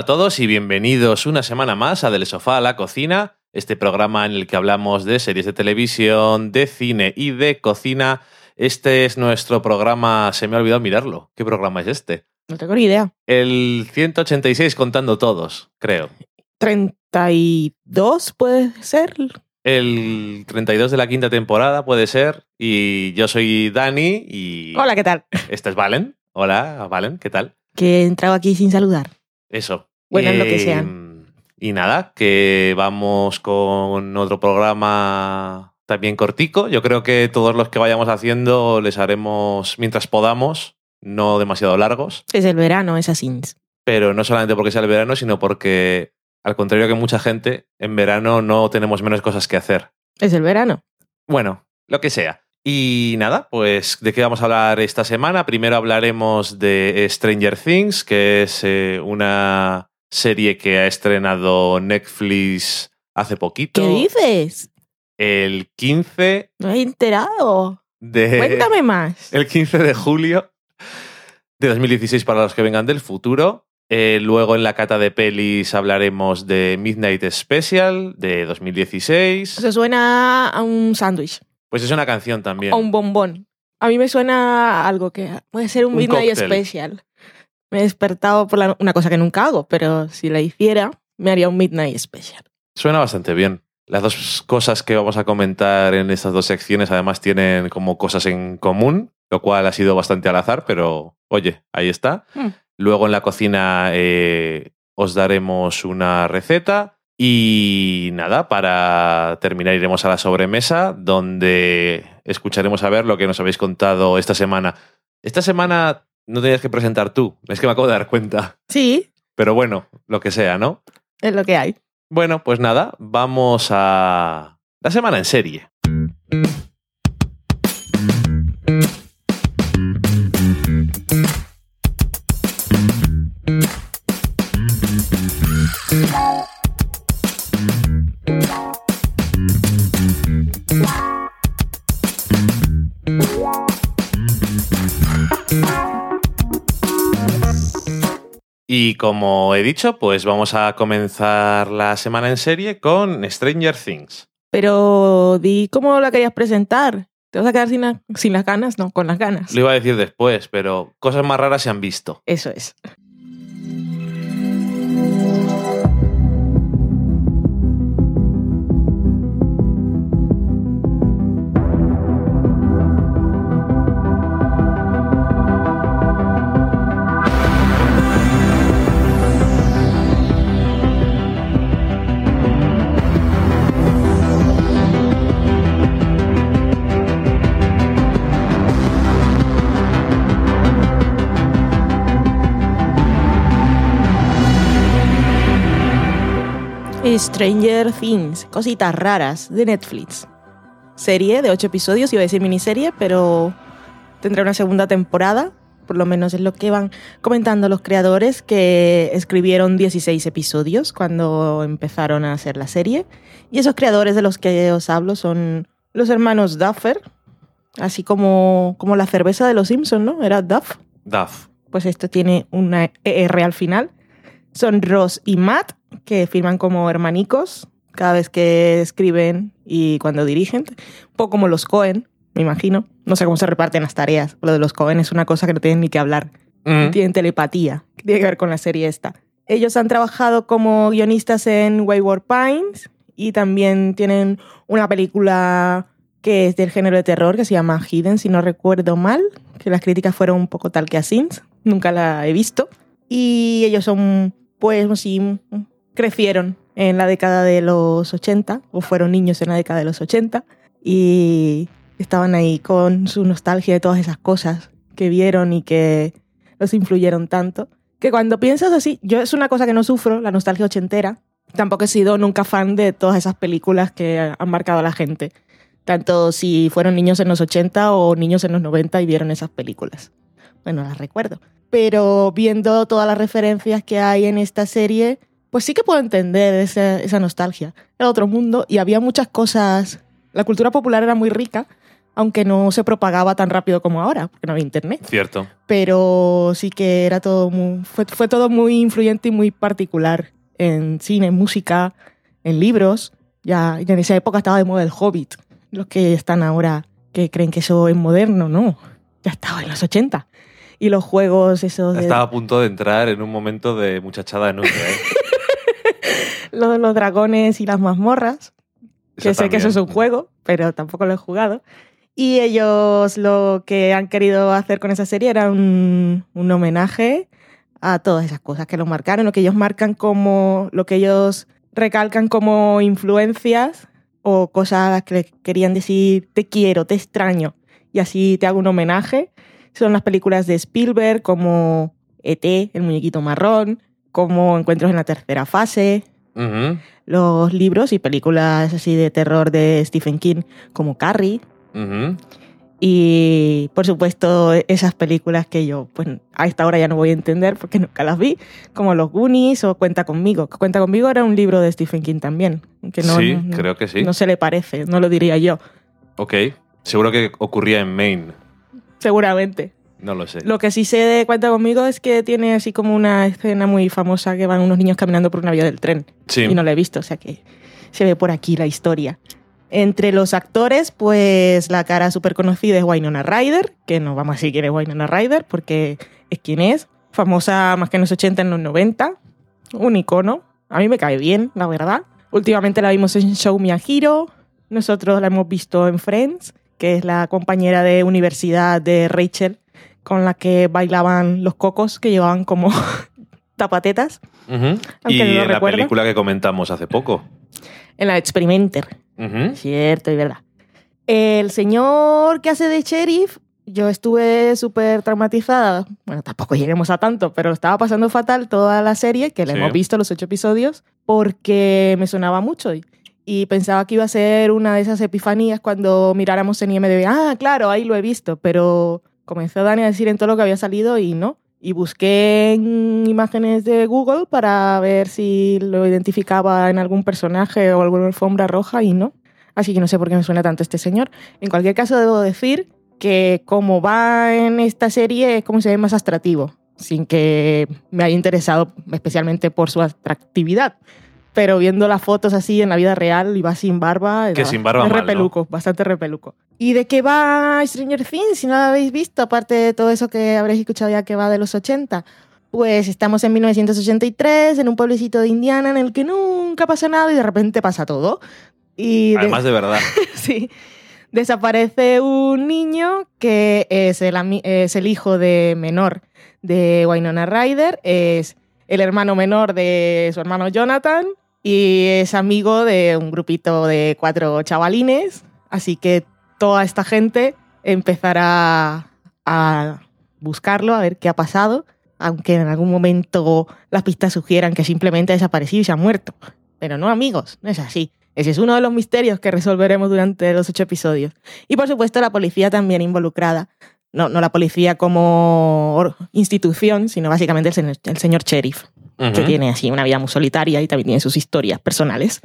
A todos y bienvenidos una semana más a Del Sofá a la Cocina, este programa en el que hablamos de series de televisión, de cine y de cocina. Este es nuestro programa, se me ha olvidado mirarlo. ¿Qué programa es este? No tengo ni idea. El 186 contando todos, creo. 32 puede ser. El 32 de la quinta temporada puede ser. Y yo soy Dani y... Hola, ¿qué tal? Esta es Valen. Hola, Valen, ¿qué tal? Que he entrado aquí sin saludar. Eso. Bueno, en lo que sea. Y nada, que vamos con otro programa también cortico. Yo creo que todos los que vayamos haciendo les haremos mientras podamos, no demasiado largos. Es el verano, es así. Pero no solamente porque sea el verano, sino porque, al contrario que mucha gente, en verano no tenemos menos cosas que hacer. Es el verano. Bueno, lo que sea. Y nada, pues de qué vamos a hablar esta semana. Primero hablaremos de Stranger Things, que es eh, una serie que ha estrenado Netflix hace poquito. ¿Qué dices? El 15 No he enterado. de... Cuéntame más. El 15 de julio de 2016 para los que vengan del futuro. Eh, luego en la cata de pelis hablaremos de Midnight Special de 2016. Eso suena a un sándwich. Pues es una canción también. O un bombón. A mí me suena a algo que puede ser un, Un Midnight cóctel. Special. Me he despertado por la- una cosa que nunca hago, pero si la hiciera, me haría un Midnight Special. Suena bastante bien. Las dos cosas que vamos a comentar en estas dos secciones además tienen como cosas en común, lo cual ha sido bastante al azar, pero oye, ahí está. Hmm. Luego en la cocina eh, os daremos una receta y nada, para terminar iremos a la sobremesa donde escucharemos a ver lo que nos habéis contado esta semana. Esta semana no tenías que presentar tú, es que me acabo de dar cuenta. Sí, Pero bueno, lo que sea, ¿no? es lo que hay. Bueno, pues nada, vamos a la semana en serie. Y como he dicho, pues vamos a comenzar la semana en serie con Stranger Things. Pero di cómo la querías presentar. ¿Te vas a quedar sin, la- sin las ganas? No, con las ganas. Lo iba a decir después, pero cosas más raras se han visto. Eso es. Stranger Things, cositas raras de Netflix. Serie de ocho episodios, iba a decir miniserie, pero tendrá una segunda temporada. Por lo menos es lo que van comentando los creadores que escribieron 16 episodios cuando empezaron a hacer la serie. Y esos creadores de los que os hablo son los hermanos Duffer, así como, como la cerveza de los Simpsons, ¿no? Era Duff. Duff. Pues esto tiene una ER al final. Son Ross y Matt, que firman como hermanicos cada vez que escriben y cuando dirigen. Un poco como los Cohen, me imagino. No sé cómo se reparten las tareas. Lo de los Cohen es una cosa que no tienen ni que hablar. Tienen telepatía, que tiene que ver con la serie esta. Ellos han trabajado como guionistas en Wayward Pines y también tienen una película que es del género de terror que se llama Hidden, si no recuerdo mal, que las críticas fueron un poco tal que así, nunca la he visto. Y ellos son, pues, sí, crecieron en la década de los 80, o fueron niños en la década de los 80, y estaban ahí con su nostalgia de todas esas cosas que vieron y que los influyeron tanto. Que cuando piensas así, yo es una cosa que no sufro, la nostalgia ochentera. Tampoco he sido nunca fan de todas esas películas que han marcado a la gente. Tanto si fueron niños en los 80 o niños en los 90 y vieron esas películas. Bueno, las recuerdo. Pero viendo todas las referencias que hay en esta serie, pues sí que puedo entender esa, esa nostalgia. Era otro mundo y había muchas cosas. La cultura popular era muy rica, aunque no se propagaba tan rápido como ahora, porque no había internet. Cierto. Pero sí que era todo muy, fue, fue todo muy influyente y muy particular en cine, en música, en libros. Ya en esa época estaba de moda el Hobbit. Los que están ahora que creen que eso es moderno, no. Ya estaba en los 80. Y los juegos esos de Estaba a punto de entrar en un momento de muchachada nunca, ¿eh? Los, los dragones y las mazmorras. Que sé que eso es un juego, pero tampoco lo he jugado. Y ellos lo que han querido hacer con esa serie era un, un homenaje a todas esas cosas que los marcaron, lo que ellos marcan como, lo que ellos recalcan como influencias o cosas que le querían decir te quiero, te extraño, y así te hago un homenaje. Son las películas de Spielberg como E.T., el muñequito marrón, como Encuentros en la tercera fase, Los libros y películas así de terror de Stephen King como Carrie y por supuesto esas películas que yo pues a esta hora ya no voy a entender porque nunca las vi como Los Goonies o Cuenta conmigo Cuenta conmigo era un libro de Stephen King también que no, sí, no- creo que sí. no se le parece no lo diría yo Ok. Seguro que ocurría en Maine. seguramente No lo sé. lo que sí sé de Cuenta conmigo es que tiene así como una escena muy famosa que van unos niños caminando por una vía del tren Sí. y no la he visto, o sea que se ve por aquí la historia. Entre los actores, pues la cara súper conocida es Wynonna Ryder, que no vamos a decir quién es Wynonna Ryder, porque es quien es, famosa más que en los 80, en los 90, un icono, a mí me cae bien, la verdad. Últimamente la vimos en Show Me a Hero, nosotros la hemos visto en Friends, que es la compañera de universidad de Rachel, con la que bailaban los cocos que llevaban como tapatetas Y no lo en la película que comentamos hace poco. en la Experimenter. Cierto y verdad. El señor que hace de sheriff, yo estuve súper traumatizada. Bueno, tampoco lleguemos a tanto, pero lo estaba pasando fatal toda la serie, que la Sí. hemos visto los ocho episodios, porque me sonaba mucho. Y, y pensaba que iba a ser una de esas epifanías cuando miráramos en IMDb. Ah, claro, ahí lo he visto, pero comenzó Dani a decir en todo lo que había salido y no. Y busqué en imágenes de Google para ver si lo identificaba en algún personaje o alguna alfombra roja y no. Así que no sé por qué me suena tanto este señor. En cualquier caso, debo decir que como va en esta serie es como se ve más atractivo, sin que me haya interesado especialmente por su atractividad. Pero viendo las fotos así en la vida real y va sin barba, Que sin barba es mal, ¿no? repeluco, bastante repeluco. ¿Y de qué va Stranger Things si no la habéis visto? Aparte de todo eso que habréis escuchado ya que va de los 80. Pues estamos en 1983, en un pueblecito de Indiana en el que nunca pasa nada y de repente pasa todo. Y de- Además de verdad. sí, desaparece un niño que es el, es el hijo de menor de Wynonna Ryder, es el hermano menor de su hermano Jonathan y es amigo de un grupito de cuatro chavalines. Así que toda esta gente empezará a buscarlo, a ver qué ha pasado, aunque en algún momento las pistas sugieran que simplemente ha desaparecido y se ha muerto. Pero no, amigos, no es así. Ese es uno de los misterios que resolveremos durante los ocho episodios. Y por supuesto la policía también involucrada. No, no la policía como institución, sino básicamente el el señor sheriff, que Ujú. tiene así una vida muy solitaria y también tiene sus historias personales.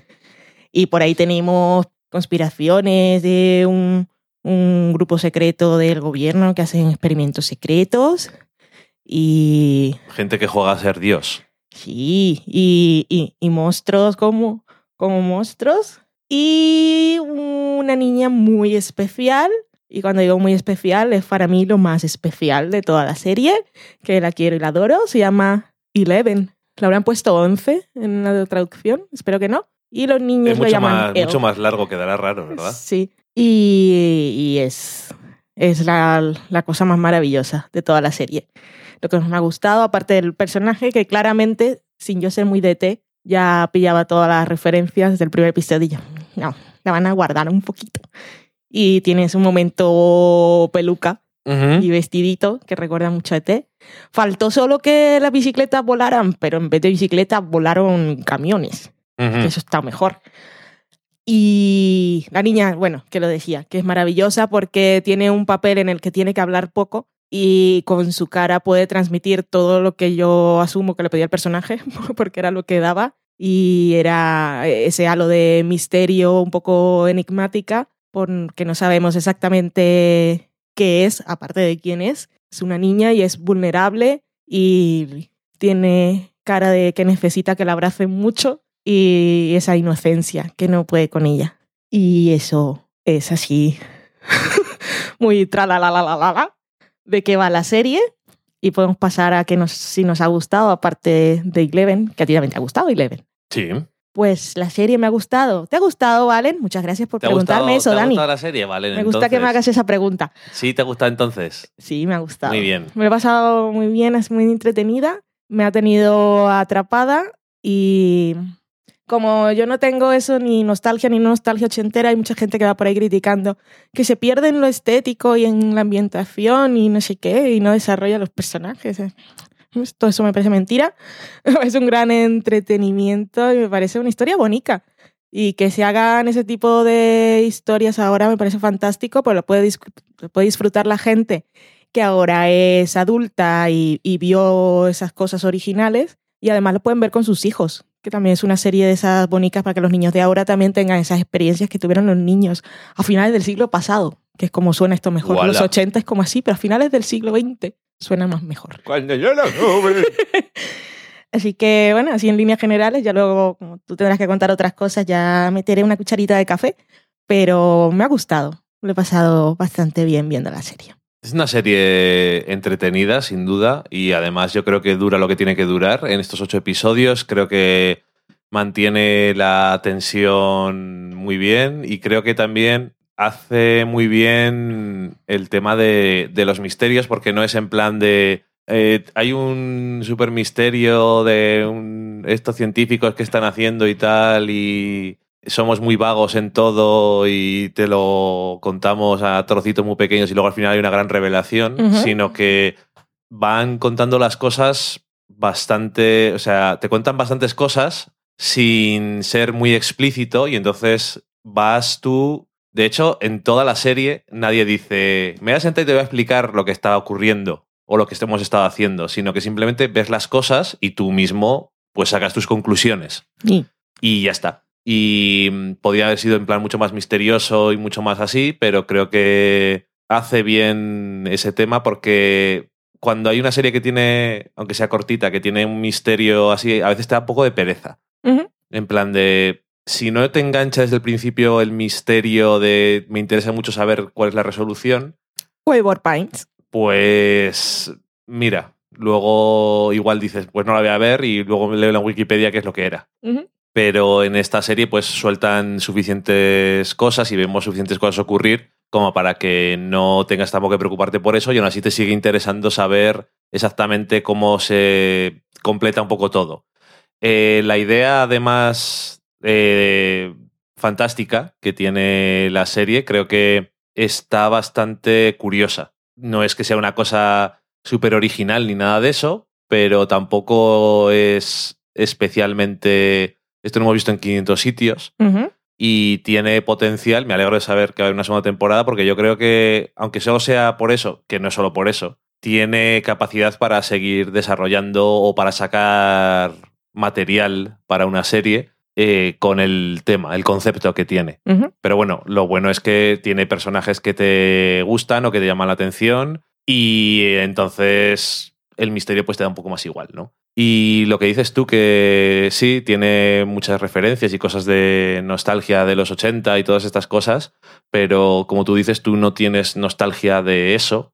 Y por ahí tenemos conspiraciones de un, un grupo secreto del gobierno que hacen experimentos secretos. Y Gente que juega a ser Dios. Sí, y, y, y monstruos como, como monstruos. Y una niña muy especial. Y cuando digo muy especial, es para mí lo más especial de toda la serie, que la quiero y la adoro. Se llama Eleven. Le habrán puesto 11 en la traducción, espero que no. Y los niños Es lo mucho llaman más, mucho más largo, quedará raro, ¿verdad? Sí. Y, y es, es la, la cosa más maravillosa de toda la serie. Lo que me ha gustado, aparte del personaje, que claramente, sin yo ser muy DT, ya pillaba todas las referencias desde el primer episodio. No, la van a guardar un poquito. Y tienes un momento peluca Ujú. y vestidito que recuerda mucho a ET. Faltó solo que las bicicletas volaran, pero en vez de bicicletas volaron camiones Ujú. que eso está mejor. Y la niña, bueno, que lo decía, que es maravillosa porque tiene un papel en el que tiene que hablar poco y con su cara puede transmitir todo lo que yo asumo que le pedía el personaje, porque era lo que daba. Y era ese halo de misterio un poco enigmática, porque no sabemos exactamente qué es, aparte de quién es. Es una niña y es vulnerable y tiene cara de que necesita que la abracen mucho y esa inocencia que no puede con ella. Y eso es así, muy tra la la la la la de qué va la serie. Y podemos pasar a que nos, si nos ha gustado, aparte de Eleven, que a ti también te ha gustado Eleven. Sí. Pues la serie me ha gustado. ¿Te ha gustado, Valen? Muchas gracias por ¿Te ha preguntarme gustado, eso, ¿te ha Dani. gustado la serie? Vale, Me gusta que me hagas esa pregunta. Sí, ¿te ha gustado entonces? Sí, me ha gustado. Muy bien. Me lo he pasado muy bien, es muy entretenida. Me ha tenido atrapada y como yo no tengo eso ni nostalgia ni nostalgia ochentera, hay mucha gente que va por ahí criticando que se pierde en lo estético y en la ambientación y no sé qué y no desarrolla los personajes. Todo eso me parece mentira. Es un gran entretenimiento y me parece una historia bonita. Y que se hagan ese tipo de historias ahora me parece fantástico, pues lo puede, disfrutar la gente que ahora es adulta y, y vio esas cosas originales y además lo pueden ver con sus hijos, que también es una serie de esas bonitas para que los niños de ahora también tengan esas experiencias que tuvieron los niños a finales del siglo pasado, que es como suena esto mejor. Los 80 es como así, pero a finales del siglo XX suena más mejor. Cuando yo tuve. Así que, bueno, así en líneas generales, ya luego, como tú tendrás que contar otras cosas, ya meteré una cucharita de café, pero me ha gustado. Lo he pasado bastante bien viendo la serie. Es una serie entretenida, sin duda, y además yo creo que dura lo que tiene que durar en estos ocho episodios. Creo que mantiene la tensión muy bien y creo que también hace muy bien el tema de, de los misterios porque no es en plan de... eh, hay un super misterio de un- estos científicos que están haciendo y tal y somos muy vagos en todo y te lo contamos a trocitos muy pequeños y luego al final hay una gran revelación, sino que van contando las cosas bastante, o sea, te cuentan bastantes cosas sin ser muy explícito y entonces vas tú, de hecho, en toda la serie nadie dice, me voy a sentar y te voy a explicar lo que está ocurriendo o lo que hemos estado haciendo, sino que simplemente ves las cosas y tú mismo pues sacas tus conclusiones Y y ya está. Y mm, podría haber sido en plan mucho más misterioso y mucho más así, pero creo que hace bien ese tema porque cuando hay una serie que tiene, aunque sea cortita, que tiene un misterio así, a veces te da un poco de pereza. En plan de, si no te engancha desde el principio el misterio de me interesa mucho saber cuál es la resolución, Wayward Pines. pues mira, luego igual dices, pues no la voy a ver y luego leo en la Wikipedia qué es lo que era pero en esta serie pues sueltan suficientes cosas y vemos suficientes cosas ocurrir como para que no tengas tampoco que preocuparte por eso y aún así te sigue interesando saber exactamente cómo se completa un poco todo. Eh, la idea además eh, fantástica que tiene la serie creo que está bastante curiosa. No es que sea una cosa súper original ni nada de eso, pero tampoco es especialmente esto lo hemos visto en 500 sitios y tiene potencial. Me alegro de saber que va a haber una segunda temporada porque yo creo que, aunque solo sea por eso, que no es solo por eso, tiene capacidad para seguir desarrollando o para sacar material para una serie eh, con el tema, el concepto que tiene. Pero bueno, lo bueno es que tiene personajes que te gustan o que te llaman la atención y eh, entonces el misterio pues te da un poco más igual, ¿no? Y lo que dices tú que sí, tiene muchas referencias y cosas de nostalgia de los 80 y todas estas cosas, pero como tú dices, tú no tienes nostalgia de eso.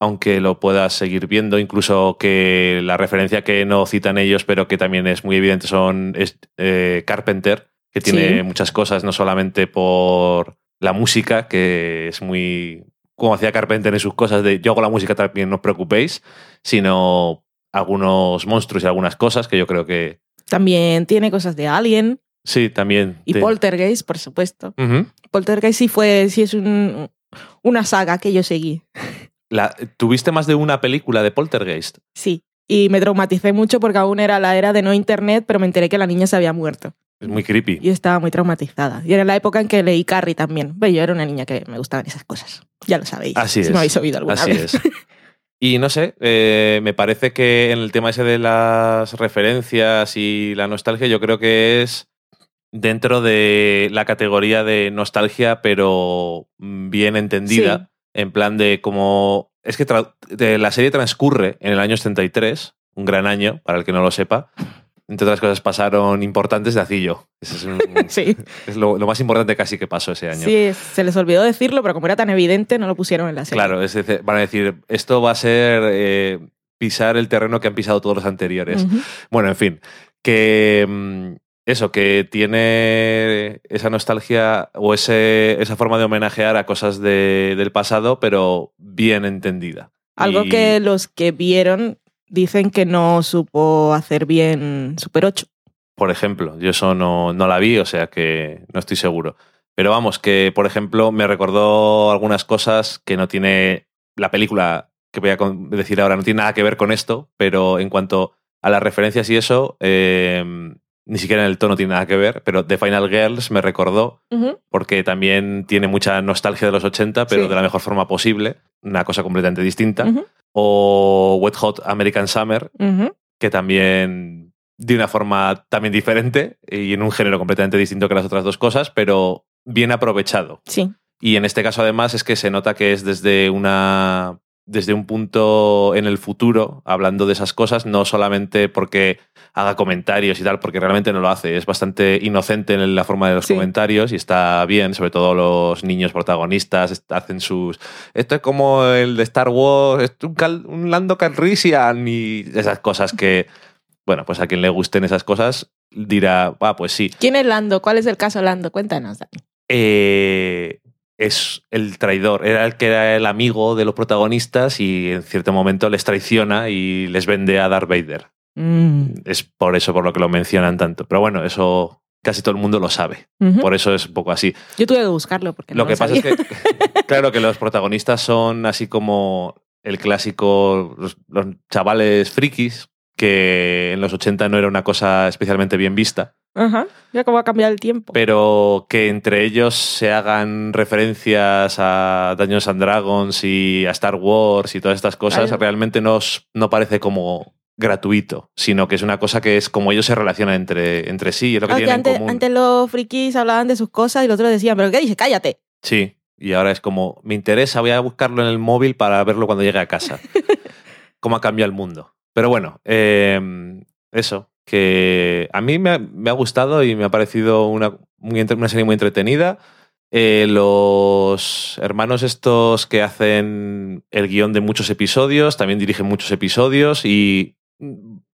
Aunque lo puedas seguir viendo, incluso que la referencia que no citan ellos, pero que también es muy evidente, son es, eh, Carpenter, que tiene Sí. muchas cosas, no solamente por la música, que es muy como hacía Carpenter en sus cosas de yo hago la música también, no os preocupéis, sino algunos monstruos y algunas cosas que yo creo que También tiene cosas de Alien sí, también. y te- Poltergeist, por supuesto. Poltergeist sí fue, sí es un- una saga que yo seguí. La- ¿Tuviste más de una película de Poltergeist? Sí. Y me traumaticé mucho porque aún era la era de no internet, pero me enteré que la niña se había muerto. Es muy creepy. Y estaba muy traumatizada. Y era la época en que leí Carrie también. Ve, yo era una niña que me gustaban esas cosas. Ya lo sabéis. Así si es. me habéis oído alguna Así vez. es. Y no sé, eh, me parece que en el tema ese de las referencias y la nostalgia, yo creo que es dentro de la categoría de nostalgia, pero bien entendida, en plan de como... Es que la serie transcurre en el año 73, un gran año, para el que no lo sepa. Entre otras cosas pasaron importantes de Acillo. Es, sí. es lo, más importante casi que pasó ese año. Sí, se les olvidó decirlo, pero como era tan evidente, no lo pusieron en la serie. Claro, es decir, van a decir, esto va a ser eh, pisar el terreno que han pisado todos los anteriores. Bueno, en fin, que mm, eso, que tiene esa nostalgia o ese, esa forma de homenajear a cosas del pasado, pero bien entendida. Algo que los que vieron dicen que no supo hacer bien Super 8. Por ejemplo, yo eso no, no la vi, o sea que no estoy seguro. Pero vamos, que por ejemplo me recordó algunas cosas que no tiene la película que voy a decir ahora, no tiene nada que ver con esto, pero en cuanto a las referencias y eso, eh, ni siquiera en el tono tiene nada que ver, pero The Final Girls me recordó, porque también tiene mucha nostalgia de los 80, pero de la mejor forma posible, una cosa completamente distinta. O Wet Hot American Summer, que también de una forma también diferente y en un género completamente distinto que las otras dos cosas, pero bien aprovechado. Sí. Y en este caso además es que se nota que es desde una desde un punto en el futuro, hablando de esas cosas, no solamente porque haga comentarios y tal, porque realmente no lo hace. Es bastante inocente en la forma de los comentarios y está bien, sobre todo los niños protagonistas hacen sus... Esto es como el de Star Wars, es un, Lando Calrissian y esas cosas que, bueno, pues a quien le gusten esas cosas dirá, ah, pues sí. ¿Quién es Lando? ¿Cuál es el caso Lando? Cuéntanos, Dani. Eh, es el traidor, era el que era el amigo de los protagonistas y en cierto momento les traiciona y les vende a Darth Vader. Mm. Es por eso por lo que lo mencionan tanto. Pero bueno, eso casi todo el mundo lo sabe. Por eso es un poco así. Yo tuve que buscarlo porque lo no que pasa es que, claro, que los protagonistas son así como el clásico, los, los chavales frikis, que en los 80 no era una cosa especialmente bien vista. Ajá, ya cómo ha cambiado el tiempo. Pero que entre ellos se hagan referencias a Dungeons and Dragons y a Star Wars y todas estas cosas, realmente no, no parece como gratuito, sino que es una cosa que es como ellos se relacionan entre, entre sí, es lo que tienen antes, en común. Antes los frikis hablaban de sus cosas y los otros decían, ¿pero qué dices? Cállate. Sí, y ahora es como, me interesa, voy a buscarlo en el móvil para verlo cuando llegue a casa. cómo ha cambiado el mundo. Pero bueno, eh, eso, que a mí me ha, gustado y me ha parecido una, una serie muy entretenida. Eh, los hermanos estos que hacen el guion de muchos episodios, también dirigen muchos episodios y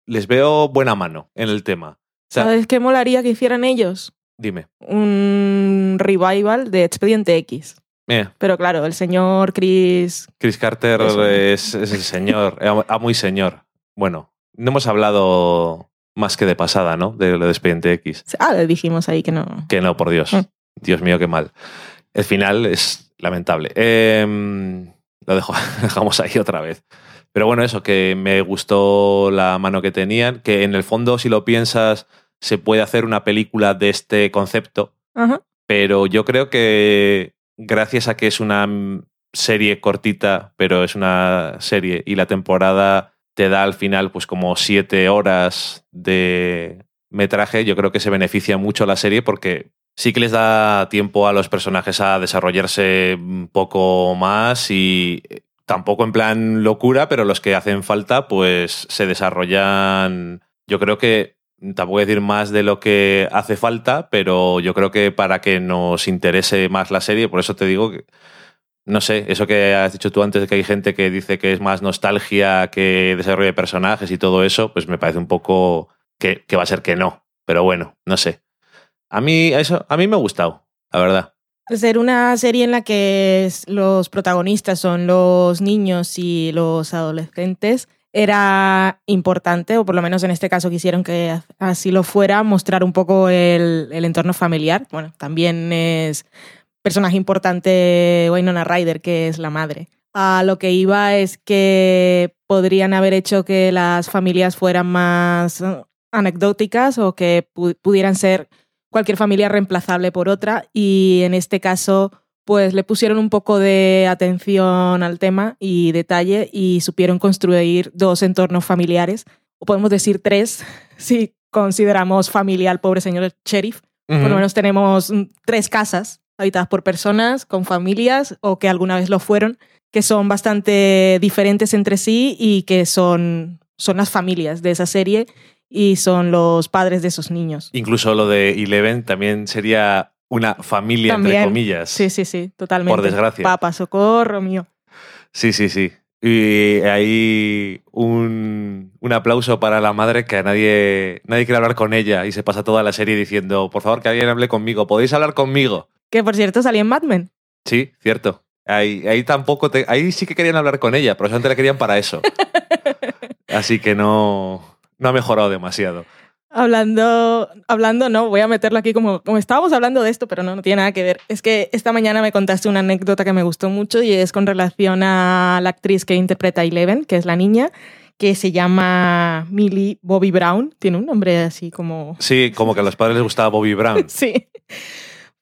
les veo buena mano en el tema. ¿Sabes qué molaría que hicieran ellos? Dime. Un revival de Expediente X. Eh. Pero claro, el señor Chris... Chris Carter es, es, el señor, a muy señor. Bueno, no hemos hablado más que de pasada, ¿no? De lo de Expediente X. Ah, le dijimos ahí que no. Que no, por Dios. Mm. Dios mío, qué mal. El final es lamentable. Em, lo dejo, dejamos ahí otra vez. Pero bueno, eso, que me gustó la mano que tenían, que en el fondo, si lo piensas, se puede hacer una película de este concepto. Pero yo creo que gracias a que es una serie cortita, pero es una serie y la temporada te da al final pues como siete horas de metraje, yo creo que se beneficia mucho la serie porque sí que les da tiempo a los personajes a desarrollarse un poco más y tampoco en plan locura, pero los que hacen falta pues se desarrollan, yo creo que tampoco decir más de lo que hace falta, pero yo creo que para que nos interese más la serie, por eso te digo que no sé, eso que has dicho tú antes de que hay gente que dice que es más nostalgia que desarrollo de personajes y todo eso, pues me parece un poco que, va a ser que no. Pero bueno, no sé. A mí, eso, a mí me ha gustado, la verdad. Ser una serie en la que los protagonistas son los niños y los adolescentes era importante, o por lo menos en este caso quisieron que así lo fuera, mostrar un poco el, el entorno familiar. Bueno, también es personaje importante Wynonna Ryder, que es la madre. A lo que iba es que podrían haber hecho que las familias fueran más uh, anecdóticas o que pudieran ser cualquier familia reemplazable por otra y en este caso pues le pusieron un poco de atención al tema y detalle y supieron construir dos entornos familiares, o podemos decir tres, si consideramos familia al pobre señor sheriff, Por lo menos tenemos mm, tres casas habitadas por personas con familias o que alguna vez lo fueron, que son bastante diferentes entre sí y que son, son las familias de esa serie y son los padres de esos niños. Incluso lo de Eleven también sería una familia, entre comillas. Sí, sí, sí, totalmente. Por desgracia. Papá, socorro mío. Sí, sí, sí. Y ahí un, un aplauso para la madre que a nadie, nadie quiere hablar con ella y se pasa toda la serie diciendo, por favor, que alguien hable conmigo, ¿podéis hablar conmigo? Que por cierto salía en Mad Men. Sí, cierto. Ahí, ahí tampoco te, ahí sí que querían hablar con ella, pero solamente la querían para eso. Así que no, no ha mejorado demasiado. Hablando, hablando, no, voy a meterlo aquí como, como estábamos hablando de esto, pero no, no tiene nada que ver. Es que esta mañana me contaste una anécdota que me gustó mucho y es con relación a la actriz que interpreta Eleven, que es la niña, que se llama Millie Bobby Brown. Tiene un nombre así como... Sí, como que a los padres les gustaba Bobby Brown. Sí.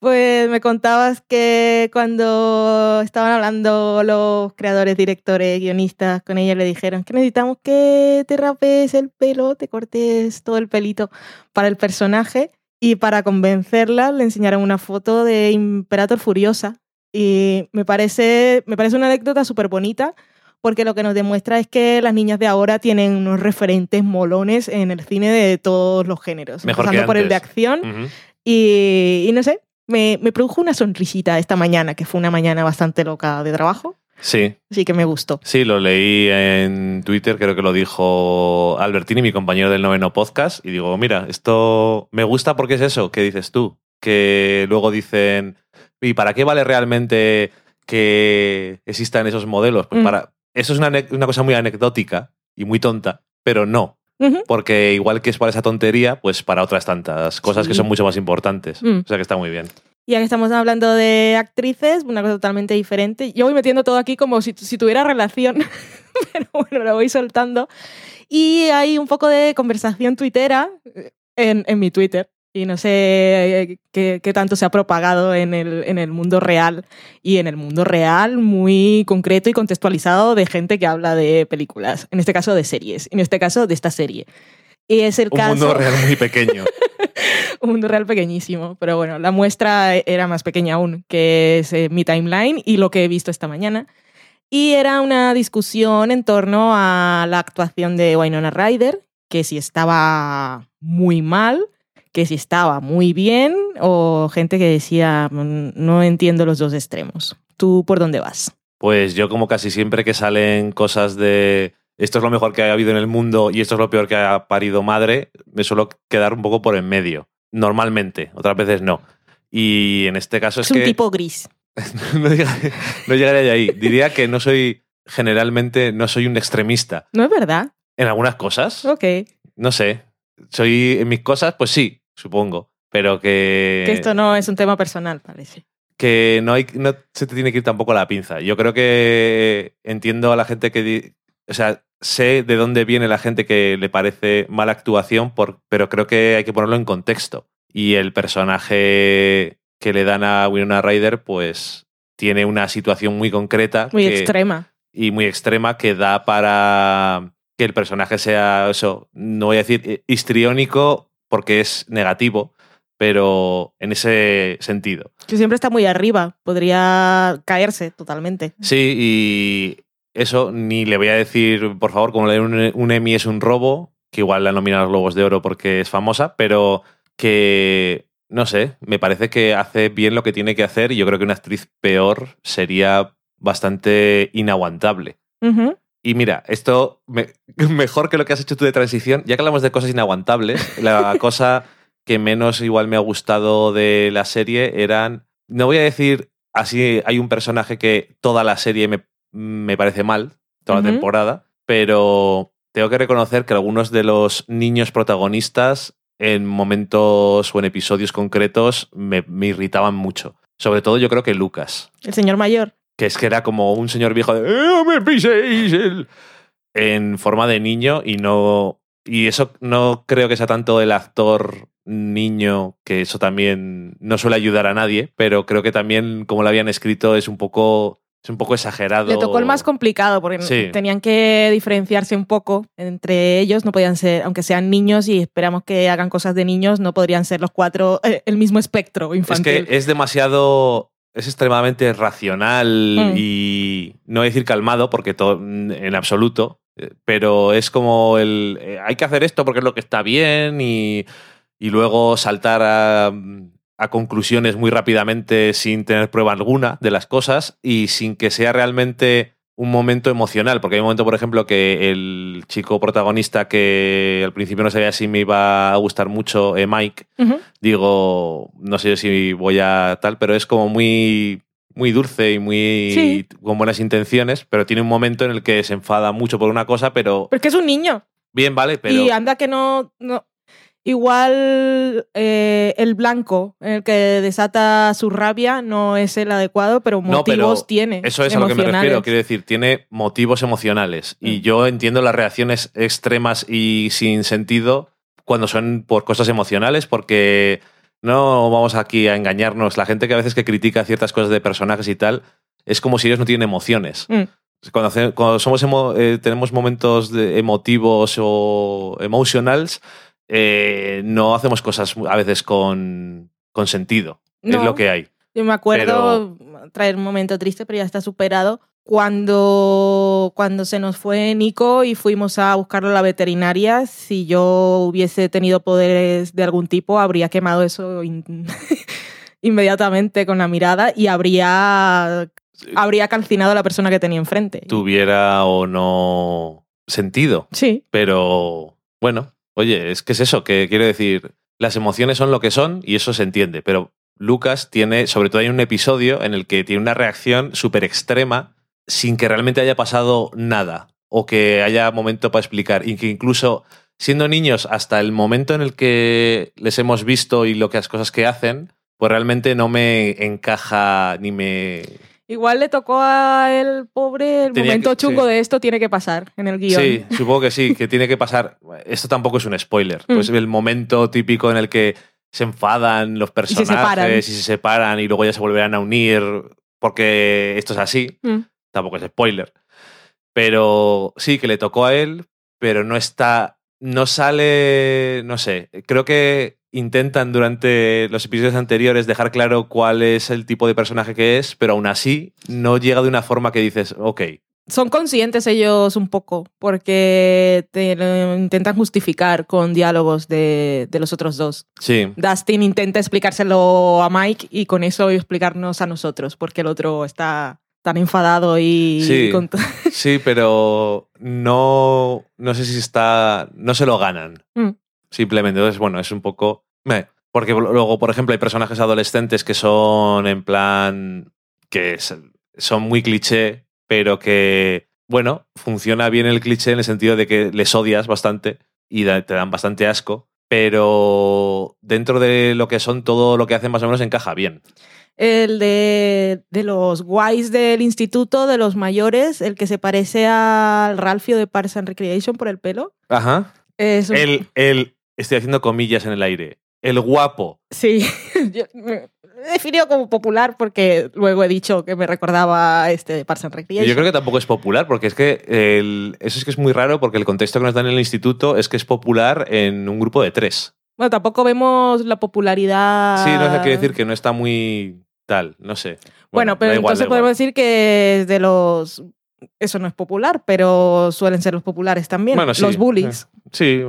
Pues me contabas que cuando estaban hablando los creadores, directores, guionistas con ella le dijeron que necesitamos que te rapes el pelo, te cortes todo el pelito para el personaje y para convencerla le enseñaron una foto de Imperator Furiosa y me parece, me parece una anécdota súper bonita porque lo que nos demuestra es que las niñas de ahora tienen unos referentes molones en el cine de todos los géneros, Mejor que empezando por el de acción y no sé, me, me produjo una sonrisita esta mañana, que fue una mañana bastante loca de trabajo, Sí, así que me gustó. sí, lo leí en Twitter, creo que lo dijo Albertini, mi compañero del noveno podcast, y digo, mira, esto me gusta porque es eso, ¿qué dices tú? Que luego dicen, ¿y para qué vale realmente que existan esos modelos? Pues Mm. para, eso es una, una cosa muy anecdótica y muy tonta, pero no, Porque igual que es para esa tontería, pues para otras tantas cosas que son mucho más importantes. Mm. O sea que está muy bien. Ya que estamos hablando de actrices, una cosa totalmente diferente. Yo voy metiendo todo aquí como si, si tuviera relación, pero bueno, lo voy soltando. Y hay un poco de conversación tuitera eh, en, en mi Twitter. Y no sé qué, qué tanto se ha propagado en el, en el mundo real. Y en el mundo real muy concreto y contextualizado de gente que habla de películas. En este caso de series. En este caso de esta serie. Y es el Un caso mundo real muy pequeño. un mundo real pequeñísimo, pero bueno, la muestra era más pequeña aún, que es eh, mi timeline y lo que he visto esta mañana. Y era una discusión en torno a la actuación de Winona Ryder, que si estaba muy mal, que si estaba muy bien, o gente que decía, "Mm, no entiendo los dos extremos. ¿Tú por dónde vas? Pues yo como casi siempre que salen cosas de esto es lo mejor que ha habido en el mundo y esto es lo peor que ha parido madre, me suelo quedar un poco por en medio. Normalmente, otras veces no. Y en este caso es, Es un que tipo gris. no, llegaré de ahí. Diría que no soy, generalmente, no soy un extremista. ¿No es verdad? En algunas cosas, Ok. no sé. Soy en mis cosas, pues sí, supongo. Pero que... Que esto no es un tema personal, parece. que no, hay, no se te tiene que ir tampoco la pinza. Yo creo que entiendo a la gente que... di- O sea, sé de dónde viene la gente que le parece mala actuación, por, pero creo que hay que ponerlo en contexto. Y el personaje que le dan a Winona Ryder, pues tiene una situación muy concreta Muy que- extrema. y muy extrema que da para que el personaje sea eso, no voy a decir histriónico porque es negativo, pero en ese sentido. Que siempre está muy arriba. Podría caerse totalmente. Sí, y eso ni le voy a decir, por favor, como le un, un Emmy es un robo, que igual la nominan a los Globos de Oro porque es famosa, pero que, no sé, me parece que hace bien lo que tiene que hacer y yo creo que una actriz peor sería bastante inaguantable. Ujú. Y mira, esto me- mejor que lo que has hecho tú de transición, ya que hablamos de cosas inaguantables, la cosa que menos igual me ha gustado de la serie eran, no voy a decir así, hay un personaje que toda la serie me, me parece mal, toda la temporada, pero tengo que reconocer que algunos de los niños protagonistas en momentos o en episodios concretos me, me irritaban mucho. Sobre todo yo creo que Lucas El señor mayor. Que es que era como un señor viejo de "Eh, ¡No me piséis! el-", en forma de niño y no. Y eso no creo que sea tanto el actor niño, que eso también no suele ayudar a nadie, pero creo que también, como lo habían escrito, es un poco es un poco exagerado. Le tocó el más complicado porque Sí. tenían que diferenciarse un poco entre ellos. No podían ser, aunque sean niños y esperamos que hagan cosas de niños, no podrían ser los cuatro eh, el mismo espectro Es infantil. que es demasiado. Es extremadamente racional Mm. y no voy a decir calmado, porque todo en absoluto. eh, Pero es como el. eh, hay que hacer esto porque es lo que está bien y, y luego saltar a, a conclusiones muy rápidamente sin tener prueba alguna de las cosas y sin que sea realmente un momento emocional. Porque hay un momento, por ejemplo, que el chico protagonista que al principio no sabía si me iba a gustar mucho, eh, Mike, digo, no sé si voy a tal, pero es como muy, muy dulce y muy Sí. con buenas intenciones, pero tiene un momento en el que se enfada mucho por una cosa, pero Pero es que es un niño. bien, vale, pero Y anda que no. no- Igual eh, el blanco el que desata su rabia no es el adecuado, pero No, motivos pero tiene. eso es a lo que me refiero, quiero decir, tiene motivos emocionales y Mm. yo entiendo las reacciones extremas y sin sentido cuando son por cosas emocionales, porque no vamos aquí a engañarnos, la gente que a veces que critica ciertas cosas de personajes y tal, es como si ellos no tienen emociones. Mm. Cuando, cuando somos emo- eh, tenemos momentos de emotivos o emotionals, eh, no hacemos cosas a veces con, con sentido. Es lo que hay. Yo me acuerdo traer un momento triste, pero ya está superado. Cuando, cuando se nos fue Nico y fuimos a buscarlo a la veterinaria, si yo hubiese tenido poderes de algún tipo, habría quemado eso in- inmediatamente con la mirada y habría, habría calcinado a la persona que tenía enfrente. Tuviera o no sentido. Sí, Pero bueno, oye, es que es eso, que quiero decir, las emociones son lo que son y eso se entiende, pero Lucas tiene, sobre todo hay un episodio en el que tiene una reacción súper extrema sin que realmente haya pasado nada o que haya momento para explicar y que incluso siendo niños hasta el momento en el que les hemos visto y lo que las cosas que hacen, pues realmente no me encaja ni me... igual le tocó a el pobre el Tenía momento que- chungo sí. de esto tiene que pasar en el guion. Sí, supongo que sí, que tiene que pasar. Esto tampoco es un spoiler. Mm. Pues el momento típico en el que se enfadan los se personajes separan. y se separan y luego ya se volverán a unir porque esto es así. Mm. Tampoco es spoiler. Pero sí, que le tocó a él, pero no está. No sale. No sé. Creo que intentan durante los episodios anteriores dejar claro cuál es el tipo de personaje que es, pero aún así no llega de una forma que dices, ok, son conscientes ellos un poco, porque te lo intentan justificar con diálogos de, de los otros dos. sí. Dustin intenta explicárselo a Mike y con eso explicarnos a nosotros, porque el otro está tan enfadado y... Sí. con Sí, pero no, no sé si está. No se lo ganan. Mm. Simplemente. Entonces, bueno, es un poco. Porque luego, por ejemplo, hay personajes adolescentes que son en plan. que son muy cliché, pero que. Bueno, funciona bien el cliché en el sentido de que les odias bastante y te dan bastante asco. Pero dentro de lo que son, todo lo que hacen más o menos encaja bien. El de, de los guays del instituto, de los mayores, el que se parece al Ralphio de Parks and Recreation por el pelo. Ajá. Es un- El, el. Estoy haciendo comillas en el aire. El guapo. Sí, yo me he definido como popular porque luego he dicho que me recordaba a este de Parks and Recreation. Yo creo que tampoco es popular, porque es que el- eso es que es muy raro, porque el contexto que nos dan en el instituto es que es popular en un grupo de tres. Bueno, tampoco vemos la popularidad. Sí, no sé, quiere decir que no está muy tal, no sé. Bueno, pero igual, entonces podemos decir que es de los. Eso no es popular, pero suelen ser los populares también. Bueno, sí. Los bullies. Sí,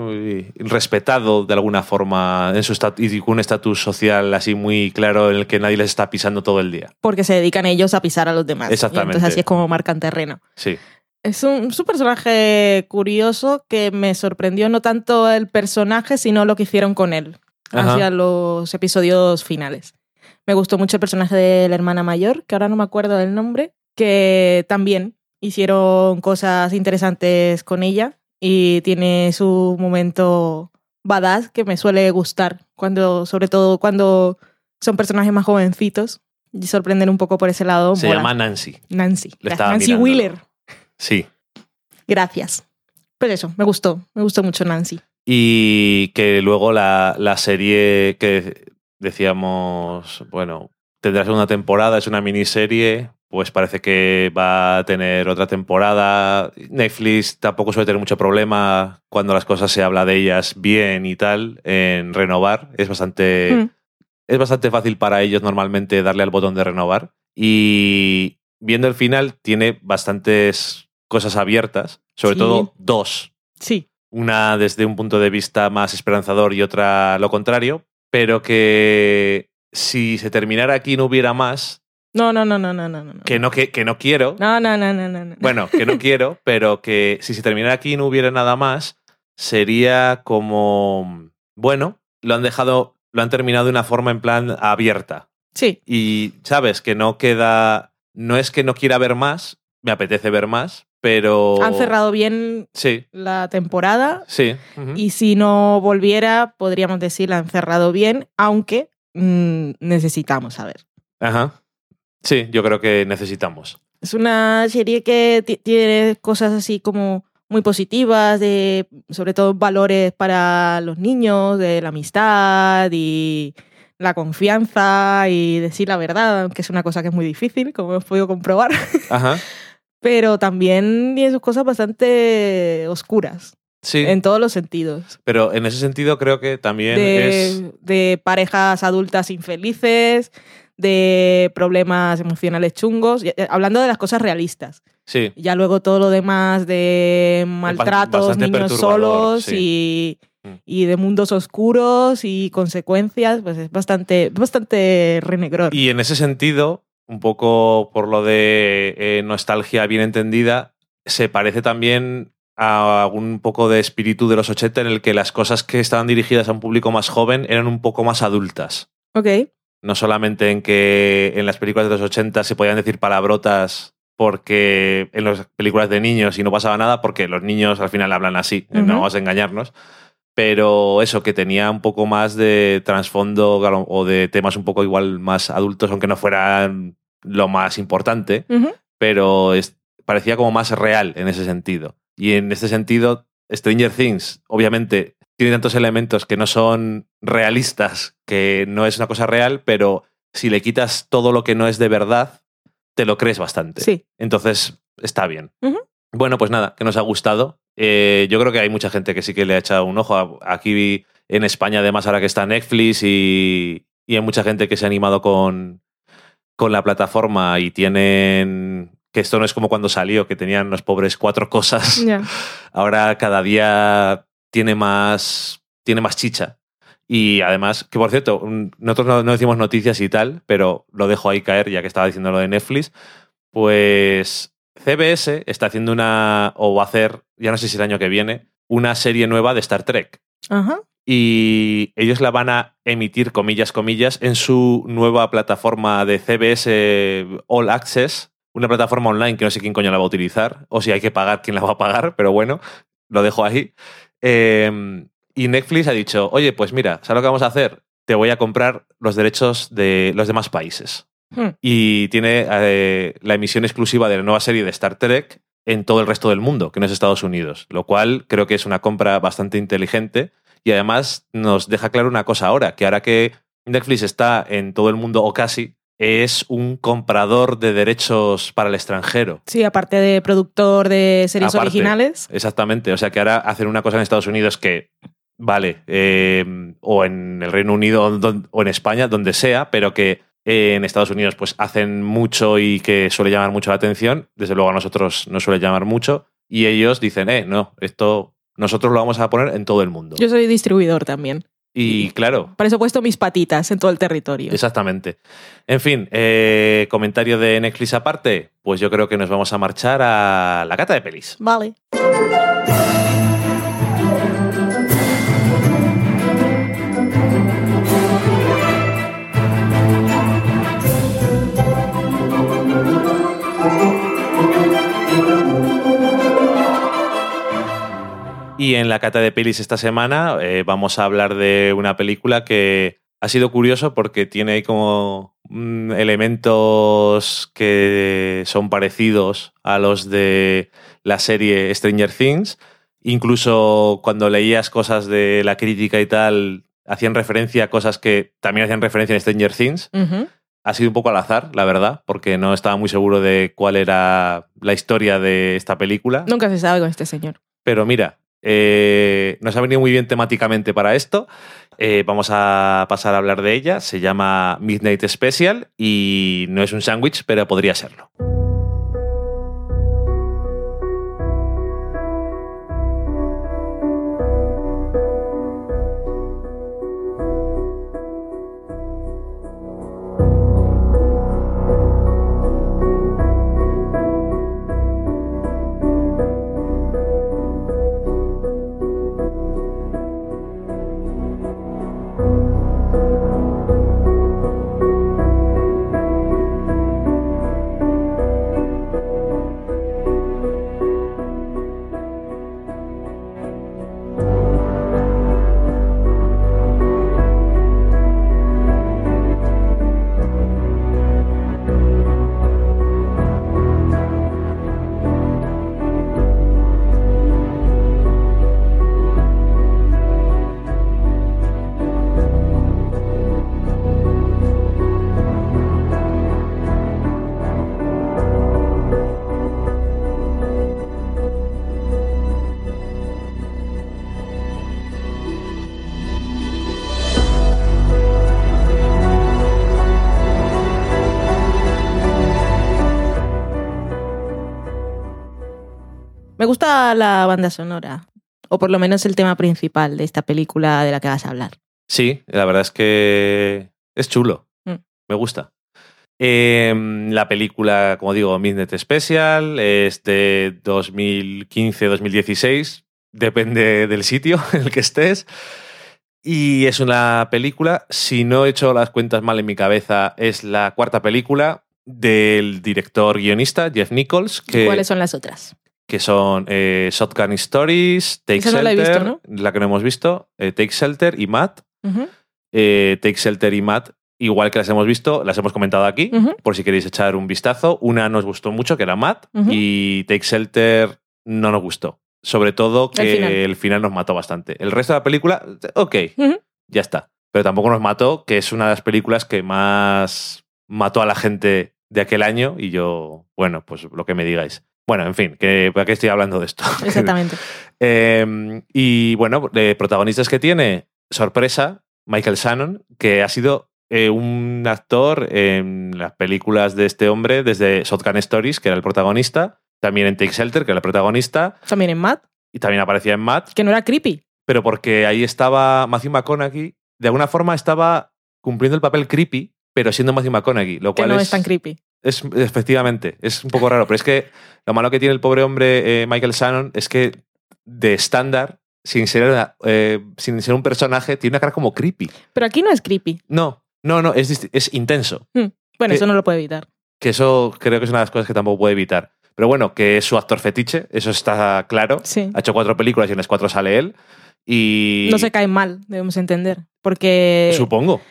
respetado de alguna forma en su y con un estatus social así muy claro en el que nadie les está pisando todo el día. Porque se dedican ellos a pisar a los demás. Y Exactamente. entonces así es como marcan terreno. Sí. Es un, es un personaje curioso que me sorprendió no tanto el personaje, sino lo que hicieron con él Ajá. hacia los episodios finales. Me gustó mucho el personaje de la hermana mayor, que ahora no me acuerdo del nombre, que también hicieron cosas interesantes con ella y tiene su momento badass que me suele gustar, cuando, sobre todo cuando son personajes más jovencitos y sorprenden un poco por ese lado. Se mola. llama Nancy. Nancy. Nancy mirando. Wheeler. Sí. Gracias. Pero eso, me gustó. Me gustó mucho Nancy. Y que luego la, la serie que decíamos, bueno, tendrá segunda temporada, es una miniserie, pues parece que va a tener otra temporada. Netflix tampoco suele tener mucho problema cuando las cosas se habla de ellas bien y tal en renovar. Es bastante, Mm. es bastante fácil para ellos normalmente darle al botón de renovar. Y viendo el final, tiene bastantes cosas abiertas, sobre Sí. todo dos. Sí. Una desde un punto de vista más esperanzador y otra lo contrario, pero que si se terminara aquí no hubiera más, No, no, no, no, no, no. no. que no, que, que no quiero, No, no, no, no, no. no. bueno, que no quiero, pero que si se terminara aquí y no hubiera nada más, sería como, bueno, lo han dejado, lo han terminado de una forma en plan abierta. Sí. Y, ¿sabes? Que no queda, no es que no quiera ver más, me apetece ver más, pero... Han cerrado bien Sí, la temporada sí. y si no volviera, podríamos decir la han cerrado bien, aunque mm, necesitamos saber. Ajá. Sí, yo creo que necesitamos. Es una serie que ti- tiene cosas así como muy positivas, de sobre todo valores para los niños, de la amistad y la confianza y decir la verdad, aunque es una cosa que es muy difícil, como hemos podido comprobar. Ajá. Pero también tiene sus cosas bastante oscuras, Sí, en todos los sentidos. pero en ese sentido creo que también es... De parejas adultas infelices, de problemas emocionales chungos, eh, hablando de las cosas realistas. Sí, Ya luego todo lo demás de maltratos, bastante niños solos y, Mm. y de mundos oscuros y consecuencias, pues es bastante, bastante renegror. Y en ese sentido, un poco por lo de eh, nostalgia bien entendida, se parece también a un poco de espíritu de los 80 en el que las cosas que estaban dirigidas a un público más joven eran un poco más adultas. Ok, No solamente en que en las películas de los 80 se podían decir palabrotas porque en las películas de niños y no pasaba nada porque los niños al final hablan así, Ujú. no vamos a engañarnos. Pero eso, que tenía un poco más de trasfondo o de temas un poco igual más adultos, aunque no fueran lo más importante, pero es- parecía como más real en ese sentido. Y en este sentido, Stranger Things, obviamente, tiene tantos elementos que no son realistas, que no es una cosa real, pero si le quitas todo lo que no es de verdad, te lo crees bastante. sí. Entonces, está bien. Bueno, pues nada, que nos ha gustado. Eh, yo creo que hay mucha gente que sí que le ha echado un ojo. Aquí en España, además, ahora que está Netflix y, y hay mucha gente que se ha animado con, con la plataforma y tienen... Que esto no es como cuando salió, que tenían los pobres cuatro cosas. Ahora cada día tiene más, tiene más chicha. Y además, que por cierto, un- nosotros no, no decimos noticias y tal, pero lo dejo ahí caer ya que estaba diciendo lo de Netflix. Pues CBS está haciendo una, o va a hacer, ya no sé si el año que viene, una serie nueva de Star Trek. Ajá. Y ellos la van a emitir, comillas, comillas, en su nueva plataforma de CBS All Access, una plataforma online que no sé quién coño la va a utilizar, o si hay que pagar, quién la va a pagar, pero bueno, lo dejo ahí. Eh, y Netflix ha dicho, oye, pues mira, ¿sabes lo que vamos a hacer? Te voy a comprar los derechos de los demás países. Hmm. Y tiene eh, la emisión exclusiva de la nueva serie de Star Trek en todo el resto del mundo, que no es Estados Unidos, lo cual creo que es una compra bastante inteligente y además nos deja claro una cosa ahora, que ahora que Netflix está en todo el mundo o casi, es un comprador de derechos para el extranjero. Sí, aparte de productor de series Aparte. originales. Exactamente. O sea que ahora hacen una cosa en Estados Unidos que, vale, eh, o en el Reino Unido o en España, donde sea, pero que eh, en Estados Unidos pues hacen mucho y que suele llamar mucho la atención. Desde luego a nosotros no suele llamar mucho. Y ellos dicen, eh, no, esto nosotros lo vamos a poner en todo el mundo. Yo soy distribuidor también. Y claro, Para eso he puesto mis patitas en todo el territorio. Exactamente. En fin, eh, comentario de Netflix aparte, pues yo creo que nos vamos a marchar a la cata de pelis. Vale. Y en la cata de pelis esta semana eh, vamos a hablar de una película que ha sido curioso porque tiene ahí como mm, elementos que son parecidos a los de la serie Stranger Things. Incluso cuando leías cosas de la crítica y tal, hacían referencia a cosas que también hacían referencia en Stranger Things. Ha sido un poco al azar, la verdad, porque no estaba muy seguro de cuál era la historia de esta película. Nunca se sabe con este señor. Pero mira, eh, nos ha venido muy bien temáticamente para esto. Eh, vamos a pasar a hablar de ella. Se llama Midnight Special y no es un sándwich, pero podría serlo. Me gusta la banda sonora, o por lo menos el tema principal de esta película de la que vas a hablar. Sí, la verdad es que es chulo. Mm. Me gusta. Em, la película, como digo, Midnight Special, es de 2015-2016. Depende del sitio en el que estés. Y es una película, si no he hecho las cuentas mal en mi cabeza, es la cuarta película del director guionista Jeff Nichols. Que, ¿Cuáles son las otras? Que son eh, Shotgun Stories, Take Esa no Shelter, la he visto, ¿no? la que no hemos visto, eh, Take Shelter y Matt. Eh, Take Shelter y Matt, igual que las hemos visto, las hemos comentado aquí, por si queréis echar un vistazo. Una nos gustó mucho, que era Matt, y Take Shelter no nos gustó. Sobre todo que El el final. final. nos mató bastante. El resto de la película, ok, ya está. Pero tampoco nos mató, que es una de las películas que más mató a la gente de aquel año, y yo, bueno, pues lo que me digáis. Bueno, en fin, que, ¿para qué estoy hablando de esto? Exactamente. Eh, y bueno, de protagonistas que tiene, sorpresa, Michael Shannon, que ha sido eh, un actor en las películas de este hombre, desde Shotgun Stories, que era el protagonista, también en Take Shelter, que era el protagonista, También en Matt, y también aparecía en Matt, que no era creepy. pero porque ahí estaba Matthew McConaughey, de alguna forma estaba cumpliendo el papel creepy, pero siendo Matthew McConaughey, lo Que cual no es tan creepy. Es, efectivamente, es un poco raro, pero es que lo malo que tiene el pobre hombre eh, Michael Shannon es que de estándar, sin ser, una- eh, sin ser un personaje, tiene una cara como creepy. Pero aquí no es creepy. No, no, no, es, es intenso. Bueno, Que- eso no lo puede evitar. Que eso creo que es una de las cosas que tampoco puede evitar. Pero bueno, que es su actor fetiche, eso está claro. Sí. Ha hecho cuatro películas y en las cuatro sale él. Y No se cae mal, debemos entender. Porque supongo.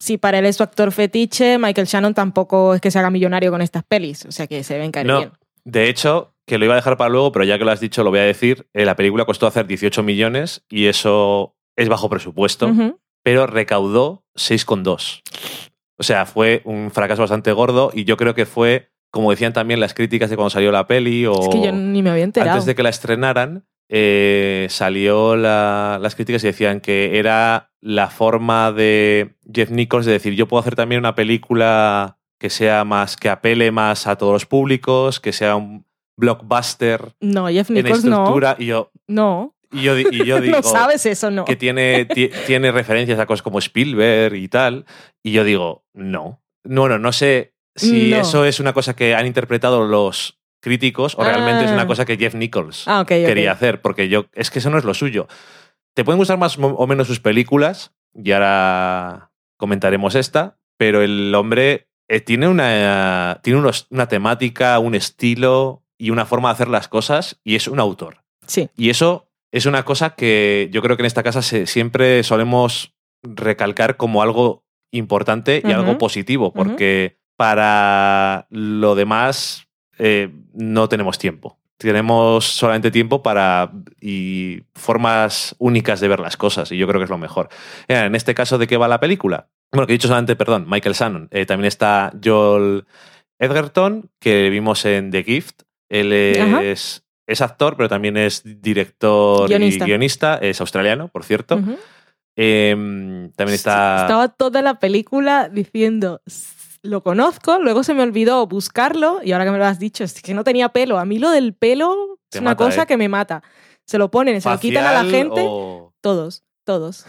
Si para él es su actor fetiche, Michael Shannon tampoco es que se haga millonario con estas pelis. O sea que se deben caer No, bien. de hecho, que lo iba a dejar para luego, pero ya que lo has dicho, lo voy a decir. Eh, la película costó hacer 18 millones y eso es bajo presupuesto. Pero recaudó 6,2. O sea, fue un fracaso bastante gordo y yo creo que fue, como decían también las críticas de cuando salió la peli o Es que yo ni me había enterado. antes de que la estrenaran, eh, salió la- las críticas y decían que era la forma de Jeff Nichols de decir, yo puedo hacer también una película que sea más, que apele más a todos los públicos, que sea un blockbuster No, Jeff en Nichols no. estructura. Y yo, No. y yo, y yo digo, no sabes eso, no. que tiene, ti- tiene referencias a cosas como Spielberg y tal. Y yo digo, no. No, no, no sé si No. eso es una cosa que han interpretado los críticos o realmente es Ah. una cosa que Jeff Nichols Ah, quería hacer, porque yo es que eso no es lo suyo. Te pueden gustar más o menos sus películas, y ahora comentaremos esta, pero el hombre eh, tiene, una, tiene unos- una temática, un estilo y una forma de hacer las cosas, y es un autor. Sí. Y eso es una cosa que yo creo que en esta casa se- siempre solemos recalcar como algo importante y algo positivo, porque para lo demás eh, no tenemos tiempo. Tenemos solamente tiempo para y formas únicas de ver las cosas, y yo creo que es lo mejor. Eh, En este caso, ¿de qué va la película? Bueno, que he dicho solamente, perdón, Michael Shannon. Eh, también está Joel Edgerton, que vimos en The Gift. Él es, es actor, pero también es director Guionista. y guionista. Es australiano, por cierto. Em, también está. Estaba toda la película diciendo, "S- lo conozco, luego se me olvidó buscarlo y ahora que me lo has dicho, es que no tenía pelo. A mí lo del pelo Te es una mata, cosa ¿eh? que me mata. Se lo ponen, se lo quitan a la gente, o- todos, todos.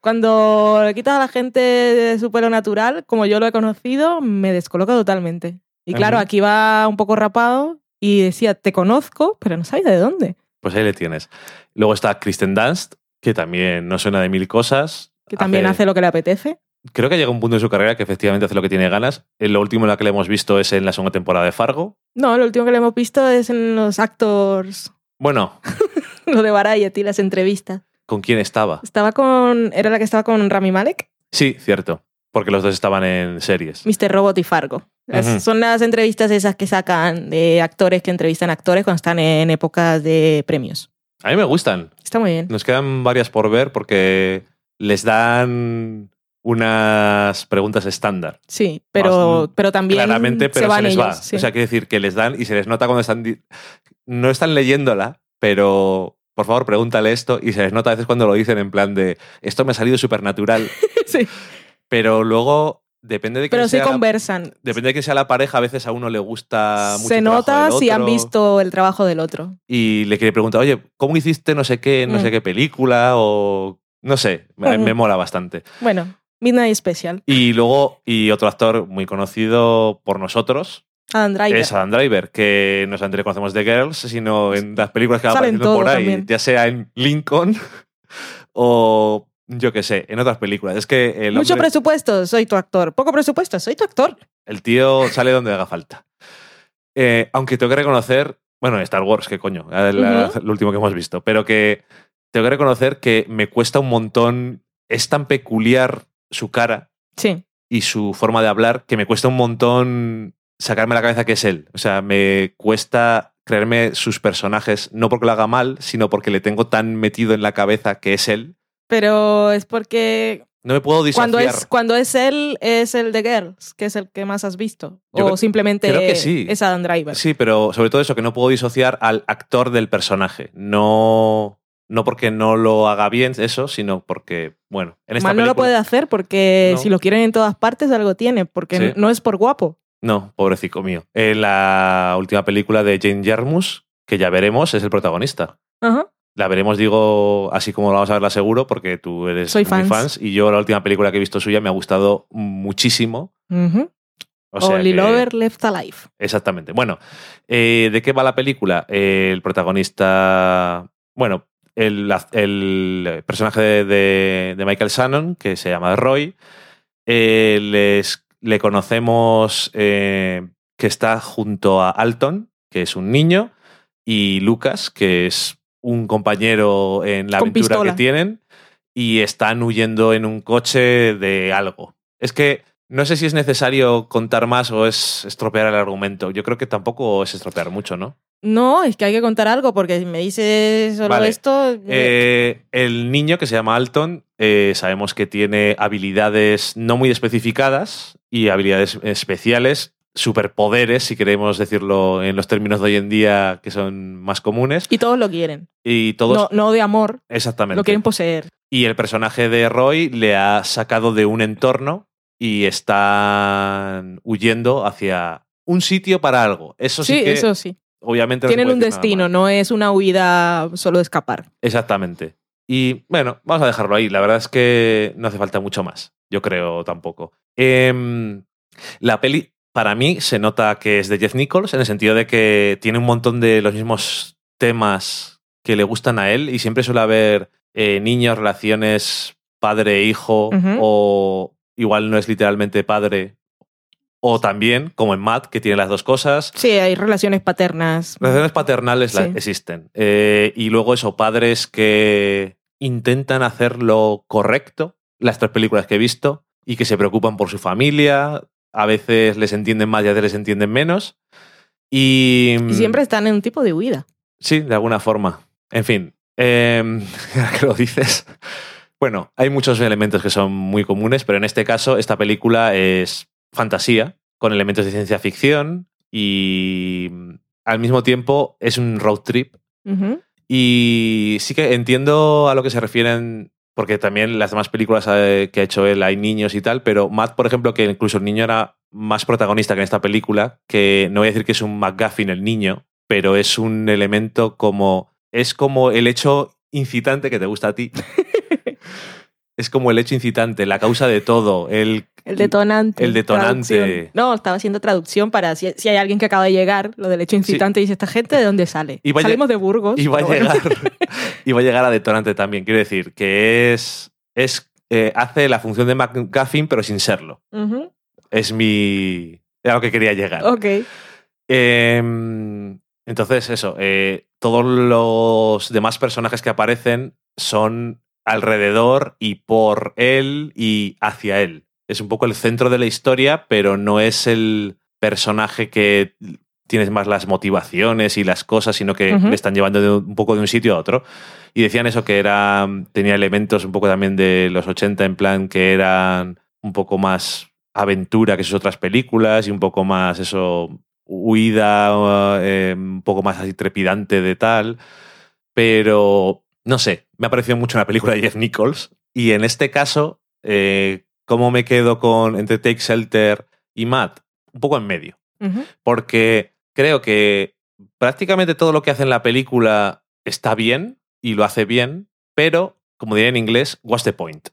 Cuando le quitas a la gente su pelo natural, como yo lo he conocido, me descoloca totalmente. Y claro, aquí va un poco rapado y decía, te conozco, pero no sabes de dónde. Pues ahí le tienes. Luego está Kristen Dunst, que también no suena de mil cosas. Que también hace lo que le apetece. Creo que llega un punto en su carrera que efectivamente hace lo que tiene ganas. Eh, Lo último en la que le hemos visto es en la segunda temporada de Fargo. No, lo último que le hemos visto es en los actors, Bueno, lo de Variety, las entrevistas. ¿con quién estaba? Estaba con. Era la que estaba con Rami Malek, Sí, cierto. Porque los dos estaban en series. Mr. Robot y Fargo. Las-. Son las entrevistas esas que sacan de actores que entrevistan actores cuando están en épocas de premios. A mí me gustan. Está muy bien. Nos quedan varias por ver porque les dan unas preguntas estándar. Sí, pero, Más, pero también Claramente, pero se les ellos. va. sí. O sea, quiere decir que les dan y se les nota cuando están. No están leyéndola, pero por favor, pregúntale esto y se les nota a veces cuando lo dicen en plan de esto me ha salido súper natural, Sí, pero luego depende de quién Pero sí sea la- conversan. Depende de quién sea la pareja, a veces a uno le gusta mucho Se el nota del si han visto el trabajo del otro. Y le quiere preguntar, oye, ¿cómo hiciste no sé qué, no Mm. sé qué película? O no sé, me mola bastante. Bueno, Midnight Special. Y luego, y otro actor muy conocido por nosotros Adam Driver. es Adam Driver, que no solamente le conocemos de Girls, sino en las películas que va apareciendo por ahí, también. ya sea en Lincoln o yo qué sé, en otras películas. Es que el, Mucho presupuesto, soy tu actor. Poco presupuesto, soy tu actor. el tío sale donde haga falta. Eh, aunque tengo que reconocer, bueno, Star Wars, qué coño, la- Ujú. lo último que hemos visto, pero que tengo que reconocer que me cuesta un montón, es tan peculiar su cara Sí. y su forma de hablar que me cuesta un montón sacarme la cabeza que es él. O sea, me cuesta creerme sus personajes, no porque lo haga mal, sino porque le tengo tan metido en la cabeza que es él. Pero es porque No me puedo disociar. cuando es, cuando es él, es el de Girls, que es el que más has visto. Yo o simplemente creo que sí. es Adam Driver. Sí, pero sobre todo eso, que no puedo disociar al actor del personaje. No, no porque no lo haga bien eso, sino porque, bueno, en esta Mal no lo puede hacer porque No. si lo quieren en todas partes algo tiene, porque Sí. no es por guapo. No, pobrecito mío. En la última película de Jane Jarmus, que ya veremos, es el protagonista. Ajá. La veremos, digo, así como la vamos a verla seguro, porque tú eres Soy muy fans. fans. Y yo la última película que he visto suya me ha gustado muchísimo. O sea Only que- Lover Left Alive. Exactamente. Bueno, eh, ¿de qué va la película? Eh, el protagonista, bueno, el, el personaje de, de- de Michael Shannon, que se llama Roy, eh, les- le conocemos eh, que está junto a Alton, que es un niño, y Lucas, que es un compañero en la Con aventura pistola. que tienen, y están huyendo en un coche de algo. Es que no sé si es necesario contar más o es estropear el argumento. Yo creo que tampoco es estropear mucho, ¿no? No, es que hay que contar algo, porque si me dices solo Vale. esto. Eh, el niño que se llama Alton, eh, sabemos que tiene habilidades no muy especificadas y habilidades especiales, superpoderes, si queremos decirlo en los términos de hoy en día que son más comunes. y todos lo quieren. Y todos. No, no de amor, exactamente. lo quieren poseer. Y el personaje de Roy le ha sacado de un entorno y están huyendo hacia un sitio para algo. Eso sí, Sí, que eso sí. obviamente Tienen un destino, no es una huida solo de escapar. Exactamente. Y bueno, vamos a dejarlo ahí. La verdad es que no hace falta mucho más. Yo creo tampoco. Em, la peli, para mí, se nota que es de Jeff Nichols en el sentido de que tiene un montón de los mismos temas que le gustan a él y siempre suele haber eh, niños, relaciones padre-hijo Ujú. o igual no es literalmente padre o también, como en Matt, que tiene las dos cosas. Sí, hay relaciones paternas. Relaciones paternales Sí. existen. Eh, y luego eso, padres que intentan hacer lo correcto, las tres películas que he visto, y que se preocupan por su familia, a veces les entienden más y a veces les entienden menos. Y, Y siempre están en un tipo de huida. Sí, de alguna forma. En fin, eh, que lo dices, Bueno, hay muchos elementos que son muy comunes, pero en este caso esta película es fantasía, con elementos de ciencia ficción y mm, al mismo tiempo es un road trip. Y sí que entiendo a lo que se refieren, porque también las demás películas eh, que ha hecho él hay niños y tal, pero Matt, por ejemplo, que incluso el niño era más protagonista que en esta película, que no voy a decir que es un McGuffin el niño, pero es un elemento como... Es como el hecho incitante que te gusta a ti. es como el hecho incitante, la causa de todo, el... El detonante. El detonante. traducción. No, estaba haciendo traducción para si, si hay alguien que acaba de llegar, lo del hecho incitante, y dice, ¿esta gente de dónde sale? Y Salimos de Burgos. Y va, a bueno. llegar, y va a llegar a detonante también. Quiero decir que es... es eh, hace la función de McGuffin, pero sin serlo. Es mi... Era lo que quería llegar. Ok. Em, entonces, eso, eh, todos los demás personajes que aparecen son alrededor y por él y hacia él. Es un poco el centro de la historia, pero no es el personaje que tienes más las motivaciones y las cosas, sino que le están llevando de un un poco de un sitio a otro. Y decían eso, que era tenía elementos un poco también de los 80, en plan que eran un poco más aventura que sus otras películas y un poco más eso huida, eh, un poco más así trepidante de tal. Pero no sé, me ha parecido mucho una película de Jeff Nichols. Y en este caso, eh, ¿cómo me quedo con entre Take Shelter y Matt? Un poco en medio. Porque creo que prácticamente todo lo que hace en la película está bien y lo hace bien, pero, como diría en inglés, what's the point?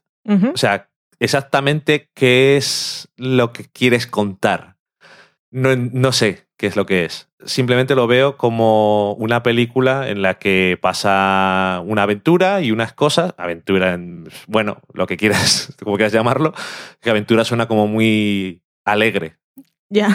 O sea, exactamente qué es lo que quieres contar. No, no sé qué es lo que es. Simplemente lo veo como una película en la que pasa una aventura y unas cosas. Aventura, en- bueno, lo que quieras, como quieras llamarlo. Que aventura suena como muy alegre.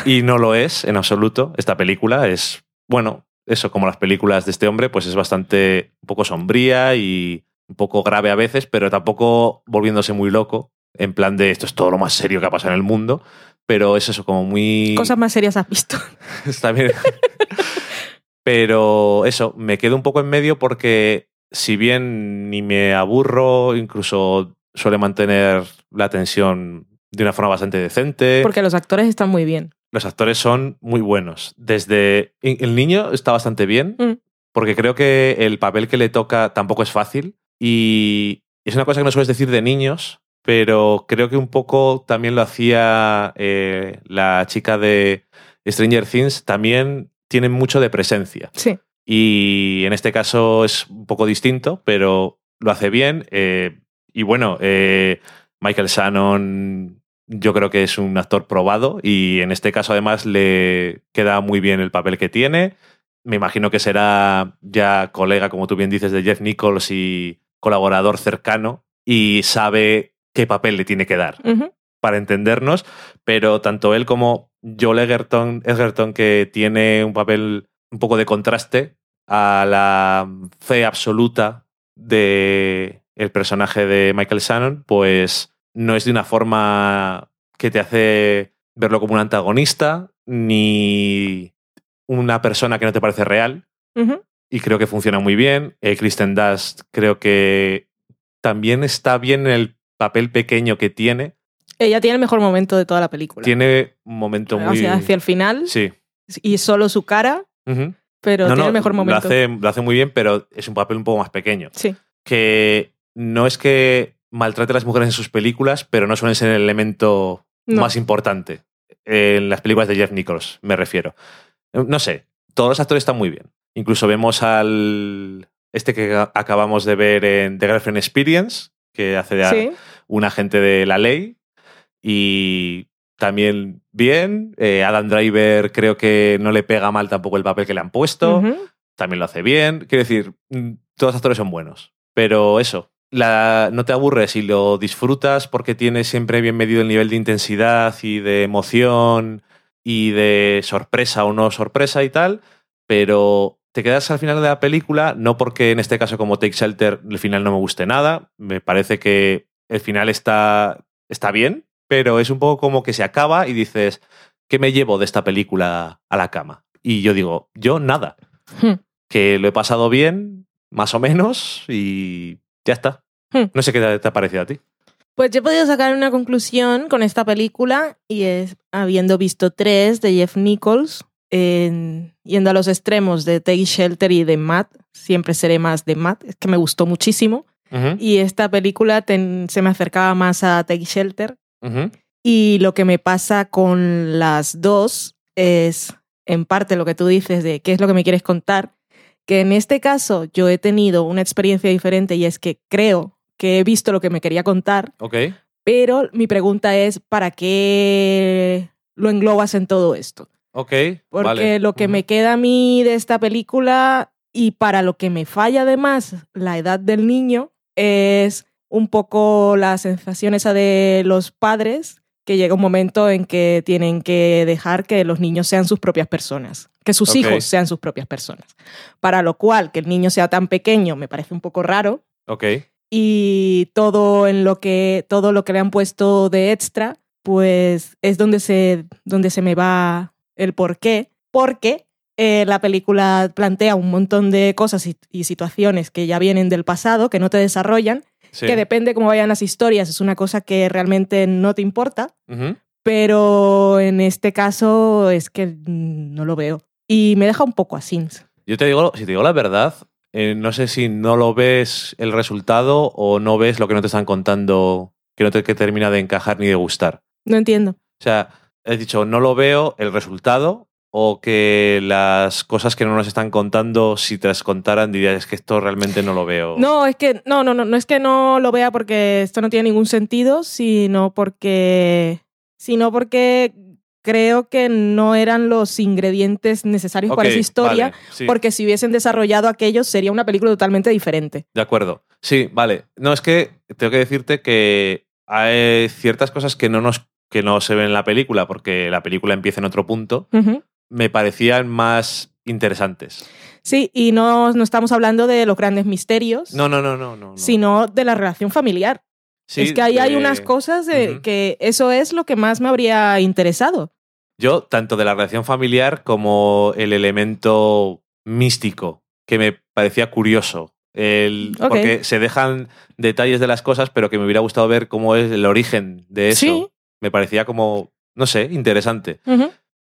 Y no lo es en absoluto. Esta película es, bueno, eso, como las películas de este hombre, pues es bastante un poco sombría y un poco grave a veces, pero tampoco volviéndose muy loco. En plan de esto es todo lo más serio que ha pasado en el mundo. Pero es eso, como muy. Cosas más serias has visto. Está bien. Pero eso, me quedo un poco en medio porque si bien ni me aburro, incluso suele mantener la tensión de una forma bastante decente. Porque los actores están muy bien. Los actores son muy buenos. Desde. El niño está bastante bien, Mm. porque creo que el papel que le toca tampoco es fácil. Y es una cosa que no sueles decir de niños, pero creo que un poco también lo hacía eh, la chica de Stranger Things. También tienen mucho de presencia. Sí. Y en este caso es un poco distinto, pero lo hace bien. eh, y bueno, eh, Michael Shannon yo creo que es un actor probado y en este caso además le queda muy bien el papel que tiene. Me imagino que será ya colega, como tú bien dices, de Jeff Nichols y colaborador cercano y sabe qué papel le tiene que dar para entendernos, pero tanto él como Joel Egerton, Egerton, que tiene un papel un poco de contraste a la fe absoluta de el personaje de Michael Shannon, pues no es de una forma que te hace verlo como un antagonista, ni una persona que no te parece real, y creo que funciona muy bien. Eh, Kristen Dust creo que también está bien el papel pequeño que tiene. Ella tiene el mejor momento de toda la película. Tiene un momento muy... hacia el final Sí. y solo su cara, pero No, tiene no, el mejor Lo momento. hace, lo hace muy bien, pero es un papel un poco más pequeño. Sí. Que no es que maltrate a las mujeres en sus películas, pero no suelen ser el elemento No. más importante. En las películas de Jeff Nichols, me refiero. No sé, todos los actores están muy bien. Incluso vemos al. Este que acabamos de ver en The Girlfriend Experience, que hace de Sí. un agente de la ley. Y también bien. Eh, Adam Driver creo que no le pega mal tampoco el papel que le han puesto. También lo hace bien. Quiero decir, mm, todos los actores son buenos. Pero eso, la, no te aburres y lo disfrutas porque tiene siempre bien medido el nivel de intensidad y de emoción y de sorpresa o no sorpresa y tal. Pero te quedas al final de la película, no porque en este caso como Take Shelter el final no me guste nada. Me parece que el final está, está bien, pero es un poco como que se acaba y dices, ¿qué me llevo de esta película a la cama? Y yo digo, yo nada Hmm. que lo he pasado bien, más o menos, y ya está. Hmm. No sé qué te, te ha parecido a ti. Pues yo he podido sacar una conclusión con esta película y es habiendo visto tres de Jeff Nichols, en- yendo a los extremos de Take Shelter y de Matt, siempre seré más de Matt, es que me gustó muchísimo. Y esta película ten- se me acercaba más a Take Shelter. Y lo que me pasa con las dos es, en parte, lo que tú dices de qué es lo que me quieres contar, que en este caso yo he tenido una experiencia diferente y es que creo que he visto lo que me quería contar, Ok. pero mi pregunta es, ¿para qué lo englobas en todo esto? Ok. Porque vale. lo que me queda a mí de esta película y para lo que me falla además la edad del niño es un poco la sensación esa de los padres que llega un momento en que tienen que dejar que los niños sean sus propias personas, que sus hijos sean sus propias personas. Para lo cual que el niño sea tan pequeño me parece un poco raro Ok. y todo en lo que todo lo que le han puesto de extra pues es donde se donde se me va el por qué porque eh, la película plantea un montón de cosas y, y situaciones que ya vienen del pasado que no te desarrollan Sí. que depende cómo vayan las historias es una cosa que realmente no te importa pero en este caso es que no lo veo y me deja un poco así Yo te digo, si te digo la verdad, eh, no sé si no lo ves el resultado o no ves lo que no te están contando, que no te que termina de encajar ni de gustar. no entiendo O sea, he dicho, no lo veo el resultado o que las cosas que no nos están contando, si te las contaran, dirías, es que esto realmente no lo veo. No, es que no, no, no, no es que no lo vea porque esto no tiene ningún sentido, sino porque sino porque creo que no eran los ingredientes necesarios para esa historia, vale, sí, porque si hubiesen desarrollado aquello sería una película totalmente diferente. de acuerdo. Sí, vale. No, es que tengo que decirte que hay ciertas cosas que no nos que no se ven en la película, porque la película empieza en otro punto, me parecían más interesantes. Sí, y no, no estamos hablando de los grandes misterios, No, no, no, no, no. no. sino de la relación familiar. Sí, es que ahí hay unas cosas de que eso es lo que más me habría interesado. Yo, tanto de la relación familiar como el elemento místico, que me parecía curioso. El. Porque se dejan detalles de las cosas, pero que me hubiera gustado ver cómo es el origen de eso. Sí. Me parecía como, no sé, interesante.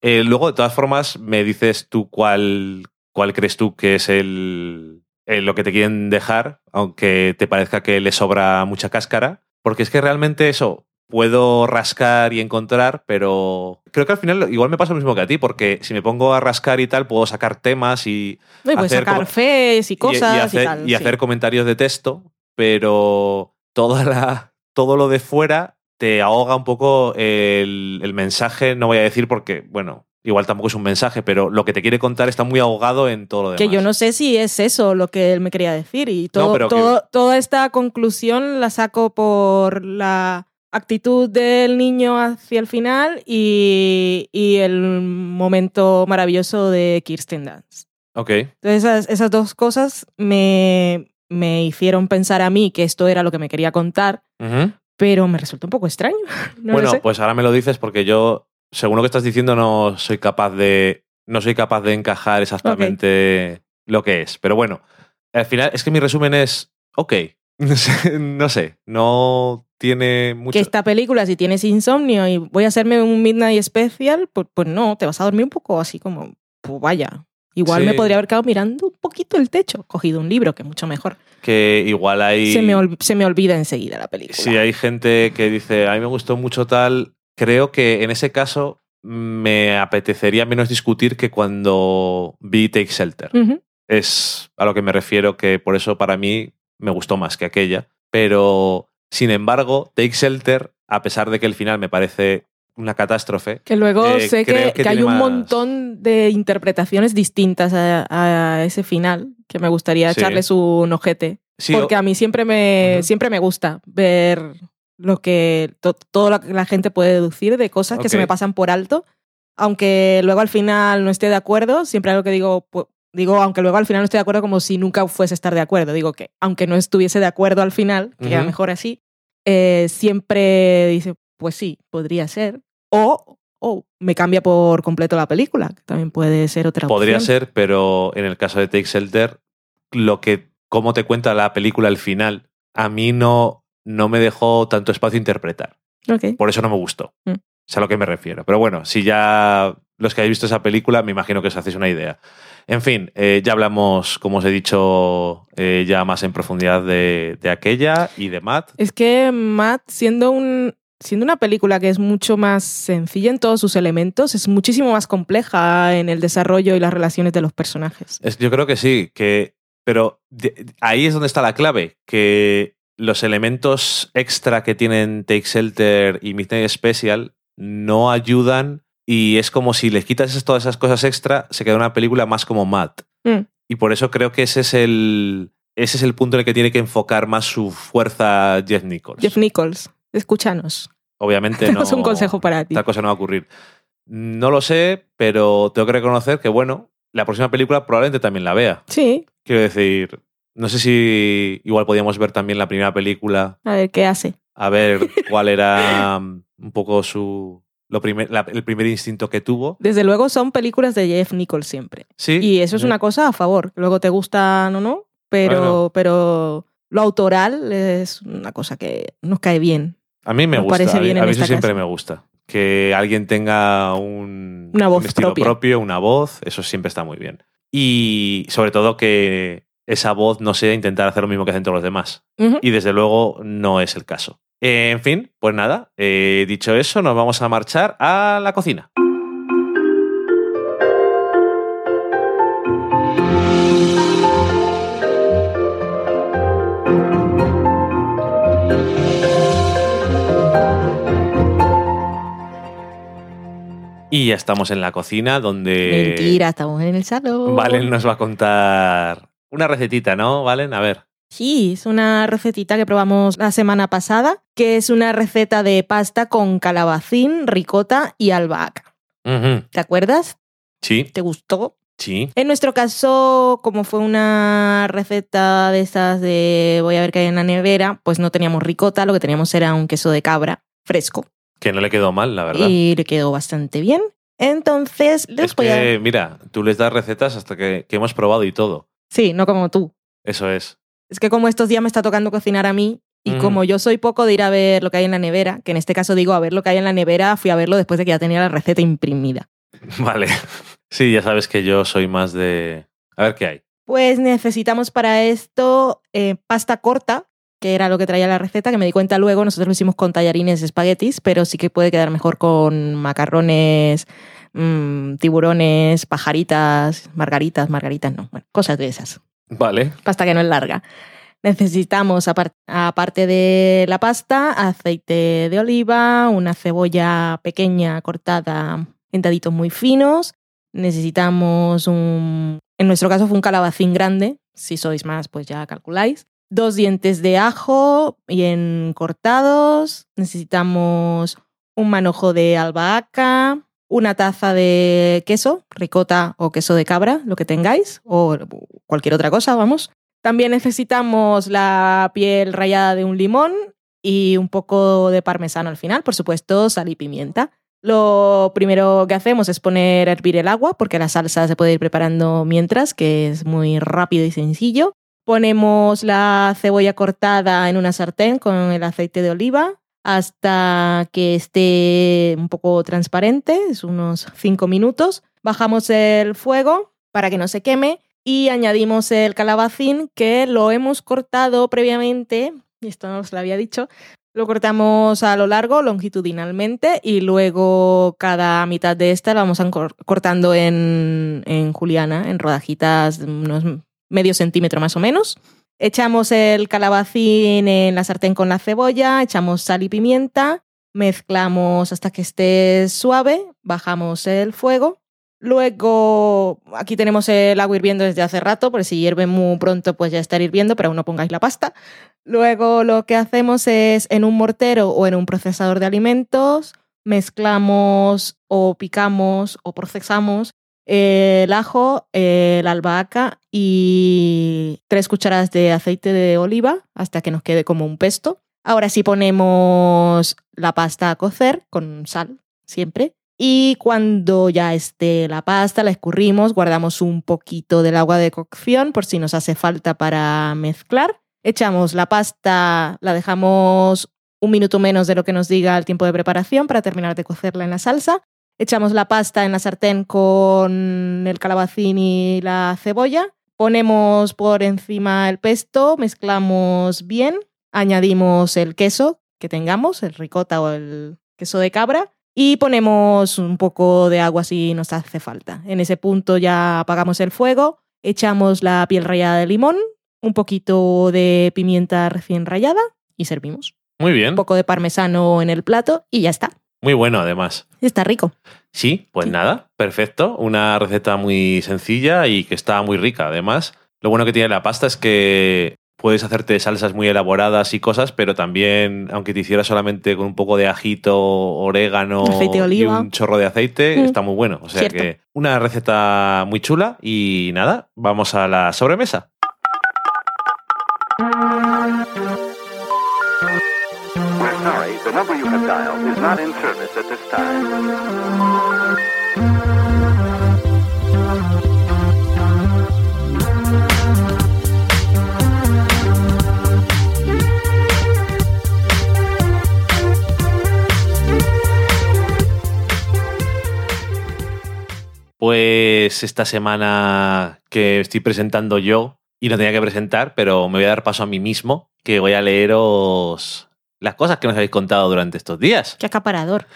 Eh, luego, de todas formas, me dices tú cuál, cuál crees tú que es el, el- lo que te quieren dejar, aunque te parezca que le sobra mucha cáscara. Porque es que realmente eso puedo rascar y encontrar, pero creo que al final igual me pasa lo mismo que a ti, porque si me pongo a rascar y tal, puedo sacar temas y, No, y Hacer sacar fes y cosas y y, hacer, tal. y sí. hacer comentarios de texto, pero toda la, todo lo de fuera te ahoga un poco el, el mensaje, no voy a decir porque, bueno, igual tampoco es un mensaje, pero lo que te quiere contar está muy ahogado en todo lo demás. Que yo no sé si es eso lo que él me quería decir. Y todo, que- toda esta conclusión la saco por la actitud del niño hacia el final y, y el momento maravilloso de Kirsten Dunst. Ok, Entonces esas, esas dos cosas me, me hicieron pensar a mí que esto era lo que me quería contar. Pero me resultó un poco extraño. No bueno, sé. pues ahora me lo dices porque yo, según lo que estás diciendo, no soy capaz de. No soy capaz de encajar exactamente lo que es. Pero bueno, al final es que mi resumen es. Ok. No sé, no sé. No tiene mucho. que esta película, si tienes insomnio y voy a hacerme un Midnight Special, pues, pues no, te vas a dormir un poco así como, pues vaya. Igual Sí. me podría haber quedado mirando un poquito el techo, cogido un libro, que es mucho mejor. Que igual hay. Se, me ol- se me olvida enseguida la película. Si hay gente que dice, a mí me gustó mucho tal, creo que en ese caso me apetecería menos discutir que cuando vi Take Shelter. Es a lo que me refiero, que por eso para mí me gustó más que aquella. Pero, sin embargo, Take Shelter, a pesar de que el final me parece una catástrofe, Que luego Eh, sé que, que que hay un más- montón de interpretaciones distintas a, a ese final, que me gustaría Sí. echarles un ojete. sí, porque a mí siempre me, Ujú. siempre me gusta ver lo que to- lo que la gente puede deducir de cosas que se me pasan por alto. Aunque luego al final no esté de acuerdo, siempre algo que digo, pu- digo, aunque luego al final no esté de acuerdo como si nunca fuese a estar de acuerdo. Digo que aunque no estuviese de acuerdo al final, que era Ujú. mejor así, eh, siempre dice, pues sí, podría ser. O, o me cambia por completo la película, que también puede ser otra podría opción. ser, pero en el caso de Take Shelter, lo que, cómo te cuenta la película al final, a mí no, no me dejó tanto espacio a interpretar. Por eso no me gustó. Mm. Es a lo que me refiero. Pero bueno, si ya los que habéis visto esa película, me imagino que os hacéis una idea. En fin, eh, ya hablamos, como os he dicho, eh, ya más en profundidad de, de aquella y de Matt. Es que Matt, siendo un. Siendo una película que es mucho más sencilla en todos sus elementos, es muchísimo más compleja en el desarrollo y las relaciones de los personajes. Es- yo creo que sí, que, pero de- ahí es donde está la clave, que los elementos extra que tienen Take Shelter y Midnight Special no ayudan y es como si les quitas todas esas cosas extra, se queda una película más como Matt. Mm. Y por eso creo que ese es el, ese es el punto en el que tiene que enfocar más su fuerza Jeff Nichols. Jeff Nichols, escúchanos. Obviamente no. Tenemos un consejo para ti. Tal cosa no va a ocurrir. No lo sé, pero tengo que reconocer que, bueno, la próxima película probablemente también la vea. Sí, Quiero decir, no sé si igual podíamos ver también la primera película, a ver qué hace. a ver cuál era um, un poco su. Lo primer, la- el primer instinto que tuvo. Desde luego son películas de Jeff Nichols siempre. Sí. Y eso es una cosa a favor. Luego te gustan o no, pero, Bueno. pero lo autoral es una cosa que nos cae bien. A mí me gusta. parece a mí, bien a en mí eso siempre me gusta. Que alguien tenga un, Una voz un estilo propia. propio, una voz, eso siempre está muy bien. Y sobre todo que esa voz no sea intentar hacer lo mismo que hacen todos los demás. Y desde luego no es el caso. Eh, en fin, pues nada, eh, dicho eso, nos vamos a marchar a la cocina. Y ya estamos en la cocina donde Mentira, estamos en el salón. Valen nos va a contar una recetita, ¿no? Valen, a ver. Sí, es una recetita que probamos la semana pasada, que es una receta de pasta con calabacín, ricota y albahaca. ¿Te acuerdas? Sí, ¿Te gustó? sí. En nuestro caso, como fue una receta de estas de voy a ver qué hay en la nevera, pues no teníamos ricota, lo que teníamos era un queso de cabra fresco Que no le quedó mal, la verdad. y le quedó bastante bien. Entonces, les es voy a... mira, tú les das recetas hasta que, que hemos probado y todo. Sí, no como tú. Eso es. Es que como estos días me está tocando cocinar a mí y Mm. como yo soy poco de ir a ver lo que hay en la nevera, que en este caso digo a ver lo que hay en la nevera, fui a verlo después de que ya tenía la receta imprimida. Vale. Sí, ya sabes que yo soy más de... A ver qué hay. Pues necesitamos para esto eh, pasta corta, que era lo que traía la receta, que me di cuenta luego, nosotros lo hicimos con tallarines espaguetis, pero sí que puede quedar mejor con macarrones, mm, tiburones, pajaritas, margaritas, margaritas no, bueno, cosas de esas. Vale. pasta que no es larga. Necesitamos, apar- aparte de la pasta, aceite de oliva, una cebolla pequeña cortada en daditos muy finos. Necesitamos un, en nuestro caso fue un calabacín grande, si sois más pues ya calculáis. Dos dientes de ajo bien cortados. Necesitamos un manojo de albahaca, una taza de queso, ricota o queso de cabra, lo que tengáis, o cualquier otra cosa, vamos. También necesitamos la piel rallada de un limón y un poco de parmesano al final, por supuesto, sal y pimienta. Lo primero que hacemos es poner a hervir el agua, porque la salsa se puede ir preparando mientras, que es muy rápido y sencillo. Ponemos la cebolla cortada en una sartén con el aceite de oliva hasta que esté un poco transparente, es unos 5 minutos. Bajamos el fuego para que no se queme y añadimos el calabacín que lo hemos cortado previamente, y esto no os lo había dicho, lo cortamos a lo largo, longitudinalmente, y luego cada mitad de esta la vamos cortando en, juliana, en rodajitas unos medio centímetro más o menos. Echamos el calabacín en la sartén con la cebolla, echamos sal y pimienta, mezclamos hasta que esté suave, bajamos el fuego. Luego, aquí tenemos el agua hirviendo desde hace rato, por si hierve muy pronto, pues ya estará hirviendo, pero aún no pongáis la pasta. Luego lo que hacemos es en un mortero o en un procesador de alimentos, mezclamos o picamos o procesamos el ajo, eh, la albahaca y tres cucharadas de aceite de oliva hasta que nos quede como un pesto. Ahora sí ponemos la pasta a cocer con sal, siempre. Y cuando ya esté la pasta, la escurrimos, guardamos un poquito del agua de cocción por si nos hace falta para mezclar. Echamos la pasta, la dejamos un minuto menos de lo que nos diga el tiempo de preparación para terminar de cocerla en la salsa. Echamos la pasta en la sartén con el calabacín y la cebolla. Ponemos por encima el pesto, mezclamos bien, añadimos el queso que tengamos, el ricota o el queso de cabra, y ponemos un poco de agua si nos hace falta. En ese punto ya apagamos el fuego, echamos la piel rallada de limón, un poquito de pimienta recién rallada y servimos. Muy bien. Un poco de parmesano en el plato y ya está. Muy bueno, además. Está rico. Sí, pues Sí. nada, perfecto. Una receta muy sencilla y que está muy rica, además. Lo bueno que tiene la pasta es que puedes hacerte salsas muy elaboradas y cosas, pero también, aunque te hicieras solamente con un poco de ajito, orégano Aceite de oliva. y un chorro de aceite, Mm. está muy bueno. O sea Cierto. que una receta muy chula y nada, vamos a la sobremesa. The number you have dialed is not in service at this time. Pues esta semana que estoy presentando yo, y no tenía que presentar, pero me voy a dar paso a mí mismo, que voy a leeros las cosas que nos habéis contado durante estos días. Qué acaparador.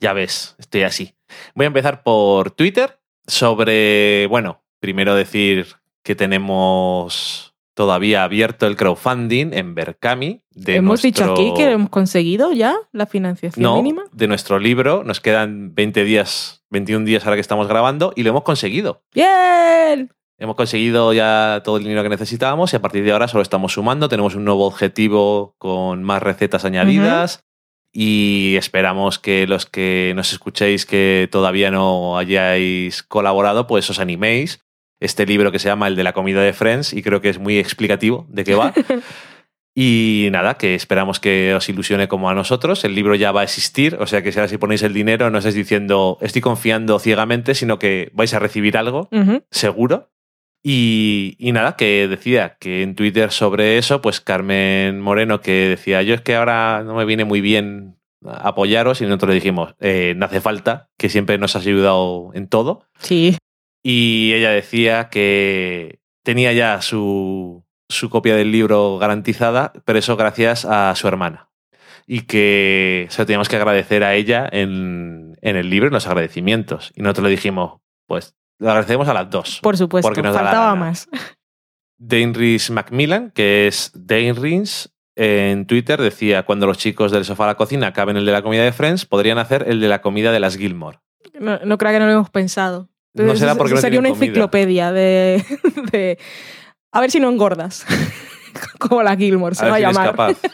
Ya ves, estoy así. Voy a empezar por Twitter sobre, bueno, primero decir que tenemos todavía abierto el crowdfunding en Berkami. De hemos dicho aquí que hemos conseguido ya la financiación no, mínima. de nuestro libro. Nos quedan 20 días, 21 días ahora que estamos grabando y lo hemos conseguido. ¡Bien! Hemos conseguido ya todo el dinero que necesitábamos y a partir de ahora solo estamos sumando. Tenemos un nuevo objetivo con más recetas añadidas y esperamos que los que nos escuchéis que todavía no hayáis colaborado, pues os animéis. Este libro que se llama El de la comida de Friends y creo que es muy explicativo de qué va. Y nada, que esperamos que os ilusione como a nosotros. El libro ya va a existir, o sea que si ahora si ponéis el dinero no estáis diciendo estoy confiando ciegamente, sino que vais a recibir algo seguro. Y, y nada, que decía que en Twitter sobre eso, pues Carmen Moreno que decía, yo es que ahora no me viene muy bien apoyaros y nosotros le dijimos, "Eh, no hace falta, que siempre nos has ayudado en todo. Sí. Y ella decía que tenía ya su, su copia del libro garantizada, pero eso gracias a su hermana. Y que se lo teníamos que agradecer a ella en, en el libro, en los agradecimientos. Y nosotros le dijimos, pues lo agradecemos a las dos. Por supuesto. Porque nos Faltaba más. Dainris Macmillan, que es Dainris, en Twitter decía, cuando los chicos del sofá a la cocina acaben el de la comida de Friends, podrían hacer el de la comida de las Gilmore. No, no creo que no lo hemos pensado. No será porque no sería una comida. enciclopedia de, de- A ver si no engordas. Como la Gilmore se A va a llamar. capaz.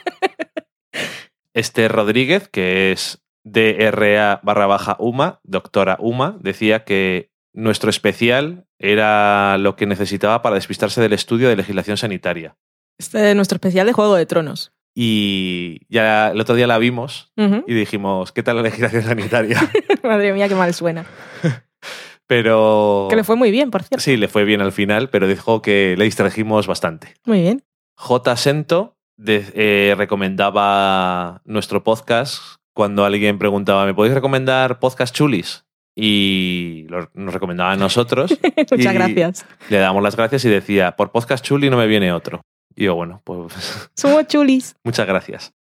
Este Rodríguez, que es DRA barra baja UMA, doctora UMA, decía que nuestro especial era lo que necesitaba para despistarse del estudio de legislación sanitaria. Este es nuestro especial de Juego de Tronos. Y ya el otro día la vimos y dijimos, ¿qué tal la legislación sanitaria? Madre mía, qué mal suena. Pero... Que le fue muy bien, por cierto. Sí, le fue bien al final, pero dijo que le distrajimos bastante. Muy bien. J. Sento de- eh, recomendaba nuestro podcast cuando alguien preguntaba, ¿me podéis recomendar podcast chulis? Y lo- nos recomendaba a nosotros. Muchas Y- gracias. Le damos las gracias y decía, por podcast chuli no me viene otro. Y yo, bueno, pues Somos chulis. muchas gracias.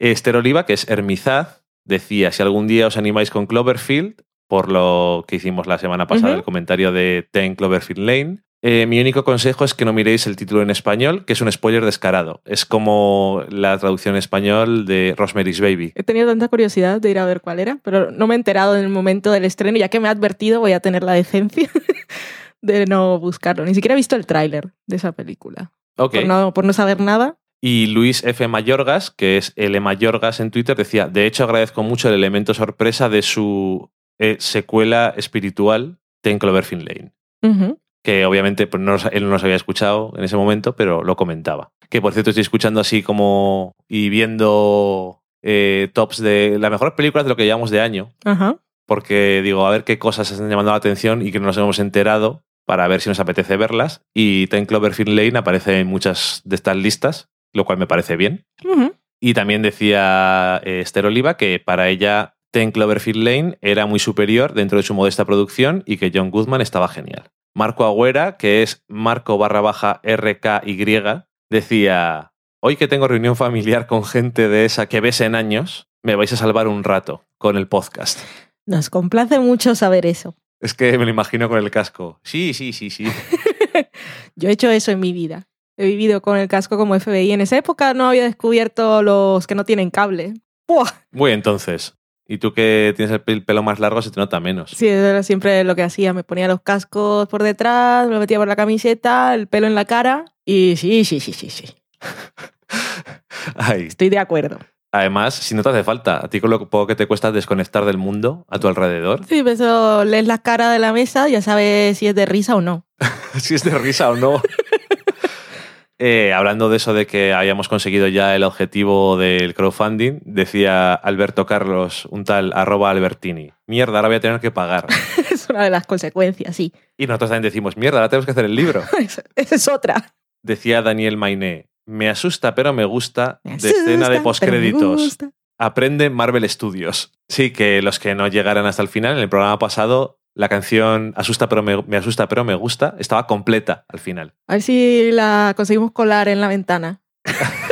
Esther Oliva, que es Hermizad, decía, si algún día os animáis con Cloverfield, por lo que hicimos la semana pasada, el comentario de Ten Cloverfield Lane, eh, mi único consejo es que no miréis el título en español, que es un spoiler descarado. Es como la traducción en español de Rosemary's Baby. He tenido tanta curiosidad de ir a ver cuál era, pero no me he enterado en el momento del estreno. Ya que me ha advertido, voy a tener la decencia de no buscarlo. Ni siquiera he visto el tráiler de esa película. Ok. Por, no, por no saber nada. Y Luis F. Mayorgas, que es L. Mayorgas en Twitter, decía, de hecho agradezco mucho el elemento sorpresa de su eh, secuela espiritual, Ten Cloverfield Lane. Que obviamente pues, no, él no los había escuchado en ese momento, pero lo comentaba. Que por cierto estoy escuchando así como y viendo eh, tops de las mejores películas de lo que llevamos de año, Ajá. porque digo, a ver qué cosas están llamando la atención y que no nos hemos enterado para ver si nos apetece verlas. Y Ten Cloverfield Lane aparece en muchas de estas listas lo cual me parece bien. Y también decía eh, Esther Oliva que para ella Ten Cloverfield Lane era muy superior dentro de su modesta producción y que John Goodman estaba genial. Marco Agüera, que es Marco barra baja RKY, decía, hoy que tengo reunión familiar con gente de esa que ves en años, me vais a salvar un rato con el podcast. Nos complace mucho saber eso. Es que me lo imagino con el casco. Sí, sí, sí, sí. Yo he hecho eso en mi vida. He vivido con el casco como FBI. En esa época no había descubierto los que no tienen cable. ¡Buah! Muy entonces. Y tú que tienes el pel- pelo más largo se te nota menos. Sí, eso era siempre lo que hacía. Me ponía los cascos por detrás, me lo metía por la camiseta, el pelo en la cara. Y sí, sí, sí, sí, sí. Ay, Estoy de acuerdo. Además, si no te hace falta, a ti con lo poco que te cuesta desconectar del mundo a tu alrededor, Sí, pues eso lees la cara de la mesa, ya sabes si es de risa o no. si es de risa o no. Eh, hablando de eso de que habíamos conseguido ya el objetivo del crowdfunding, decía Alberto Carlos, un tal arroba Albertini, mierda, ahora voy a tener que pagar. es una de las consecuencias, sí. Y nosotros también decimos, mierda, ahora tenemos que hacer el libro. Esa es otra. Decía Daniel Mainé, me asusta pero me gusta, Me de escena de postcréditos. Aprende Marvel Studios. Sí, que los que no llegaran hasta el final, en el programa pasado, la canción Asusta pero me, me asusta pero me gusta estaba completa al final. A ver si la conseguimos colar en la ventana.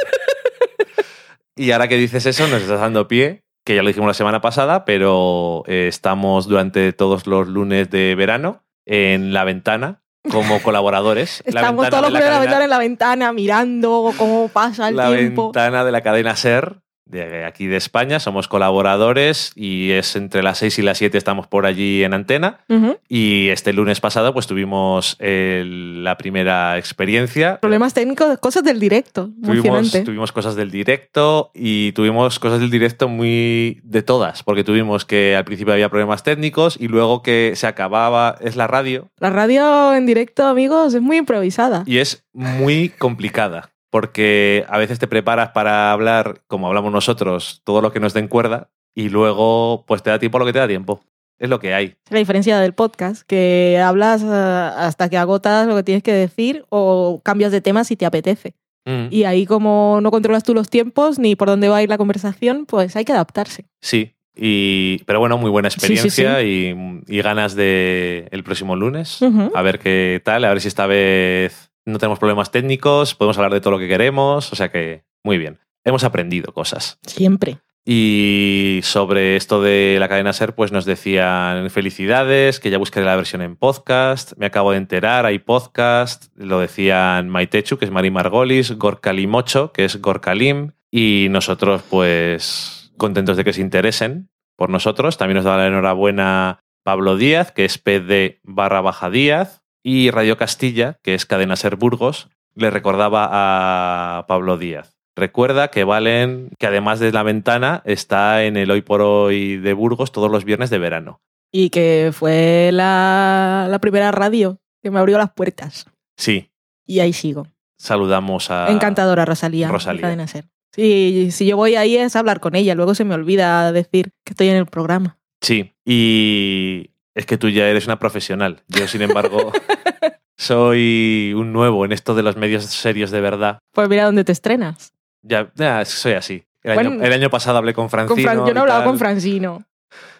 Y ahora que dices eso, nos estás dando pie, que ya lo dijimos la semana pasada, pero eh, estamos durante todos los lunes de verano en la ventana como colaboradores. La Estamos todos los la días en la ventana en la ventana mirando cómo pasa el la tiempo. ventana de la cadena SER de aquí de España. Somos colaboradores y es entre las 6 y las 7 estamos por allí en antena. Y este lunes pasado pues tuvimos el- la primera experiencia. Problemas técnicos, cosas del directo. Tuvimos, tuvimos cosas del directo y tuvimos cosas del directo muy de todas, porque tuvimos que al principio había problemas técnicos y luego que se acababa, es la radio La radio en directo, amigos, es muy improvisada. y es muy complicada, porque a veces te preparas para hablar, como hablamos nosotros, todo lo que nos den cuerda y luego pues te da tiempo lo que te da tiempo. Es lo que hay. Es la diferencia del podcast, que hablas eh, hasta que agotas lo que tienes que decir o cambias de tema si te apetece. Mm. Y ahí como no controlas tú los tiempos ni por dónde va a ir la conversación, pues hay que adaptarse. Sí, y, pero bueno, muy buena Sí, sí, experiencia Y, y ganas de el próximo lunes. A ver qué tal, a ver si esta vez no tenemos problemas técnicos, podemos hablar de todo lo que queremos, o sea que muy bien. Hemos aprendido cosas. Siempre. Y sobre esto de la cadena SER, pues nos decían felicidades, que ya buscaré la versión en podcast. Me acabo de enterar, hay podcast. Lo decían Maitechu, que es Mari Margolis, Gorkalimocho, que es Gorkalim. Y nosotros, pues, contentos de que se interesen por nosotros. También nos da la enhorabuena Pablo Díaz, que es PD barra baja Díaz. Y Radio Castilla, que es Cadena Ser Burgos, le recordaba a Pablo Díaz. Recuerda que Valen, que además de la ventana, está en el Hoy por Hoy de Burgos todos los viernes de verano. Y que fue la, la primera radio que me abrió las puertas. Sí, Y ahí sigo. saludamos a... Encantadora, Rosalía. Rosalía. de Cadena Ser. Sí, si yo voy ahí es hablar con ella, luego se me olvida decir que estoy en el programa. Sí, y es que tú ya eres una profesional. Yo, sin embargo, soy un nuevo en esto de los medios serios de verdad. Pues mira dónde te estrenas. Ya, ya, soy así. El, Bueno, año, el año pasado hablé con Francino. Con Fran- yo no he hablado con Francino,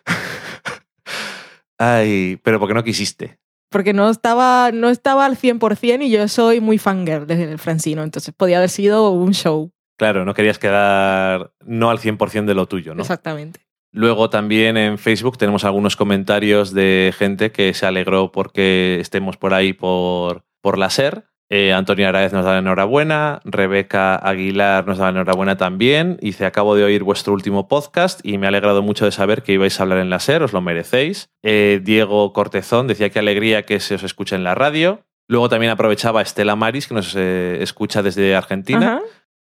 Ay, pero ¿por qué no quisiste? porque no estaba, no estaba al 100% y yo soy muy fangirl de Francino, entonces podía haber sido un show. Claro, no querías quedar no al 100% de lo tuyo, ¿no? Exactamente. Luego también en Facebook tenemos algunos comentarios de gente que se alegró porque estemos por ahí por, por la SER. Eh, Antonio Araez nos da la enhorabuena, Rebeca Aguilar nos da la enhorabuena también. Dice, acabo de oír vuestro último podcast y me ha alegrado mucho de saber que ibais a hablar en la SER, os lo merecéis. Eh, Diego Cortezón decía que alegría que se os escuche en la radio. Luego también aprovechaba Estela Maris, que nos eh, escucha desde Argentina Ajá.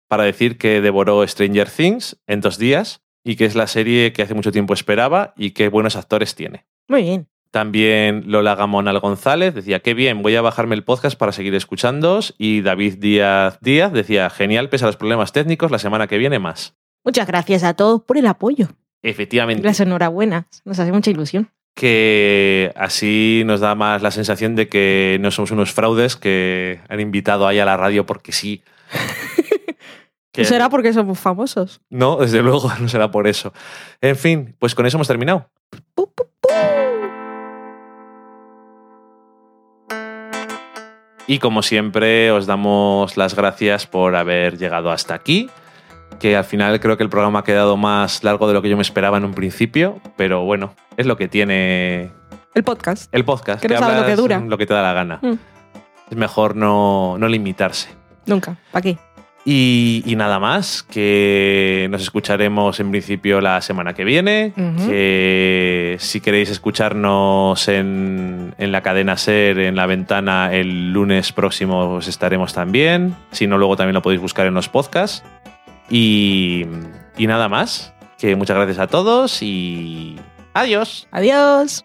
para decir que devoró Stranger Things en dos días y que es la serie que hace mucho tiempo esperaba y que buenos actores tiene. Muy bien. También Lola Gamonal González decía, qué bien, voy a bajarme el podcast para seguir escuchándoos. Y David Díaz Díaz decía, genial, pese a los problemas técnicos, la semana que viene más. Muchas gracias a todos por el apoyo. Efectivamente, Las enhorabuenas. Nos hace mucha ilusión. que así nos da más la sensación de que no somos unos fraudes que han invitado ahí a la radio porque sí. Que- ¿Será porque somos famosos? No, desde luego, no será por eso. En fin, pues con eso hemos terminado. Pu, pu, pu. Y como siempre, os damos las gracias por haber llegado hasta aquí. Que al final creo que el programa ha quedado más largo de lo que yo me esperaba en un principio. Pero bueno, es lo que tiene El podcast. el podcast. Que no sabes lo que dura. Lo que te da la gana. Mm. Es mejor no, no limitarse. Nunca. ¿Para qué? Y, y nada más, que nos escucharemos en principio la semana que viene, que si queréis escucharnos en, en la cadena SER, en la ventana, el lunes próximo os estaremos también, si no luego también lo podéis buscar en los podcasts. Y, y nada más, que muchas gracias a todos y adiós. Adiós.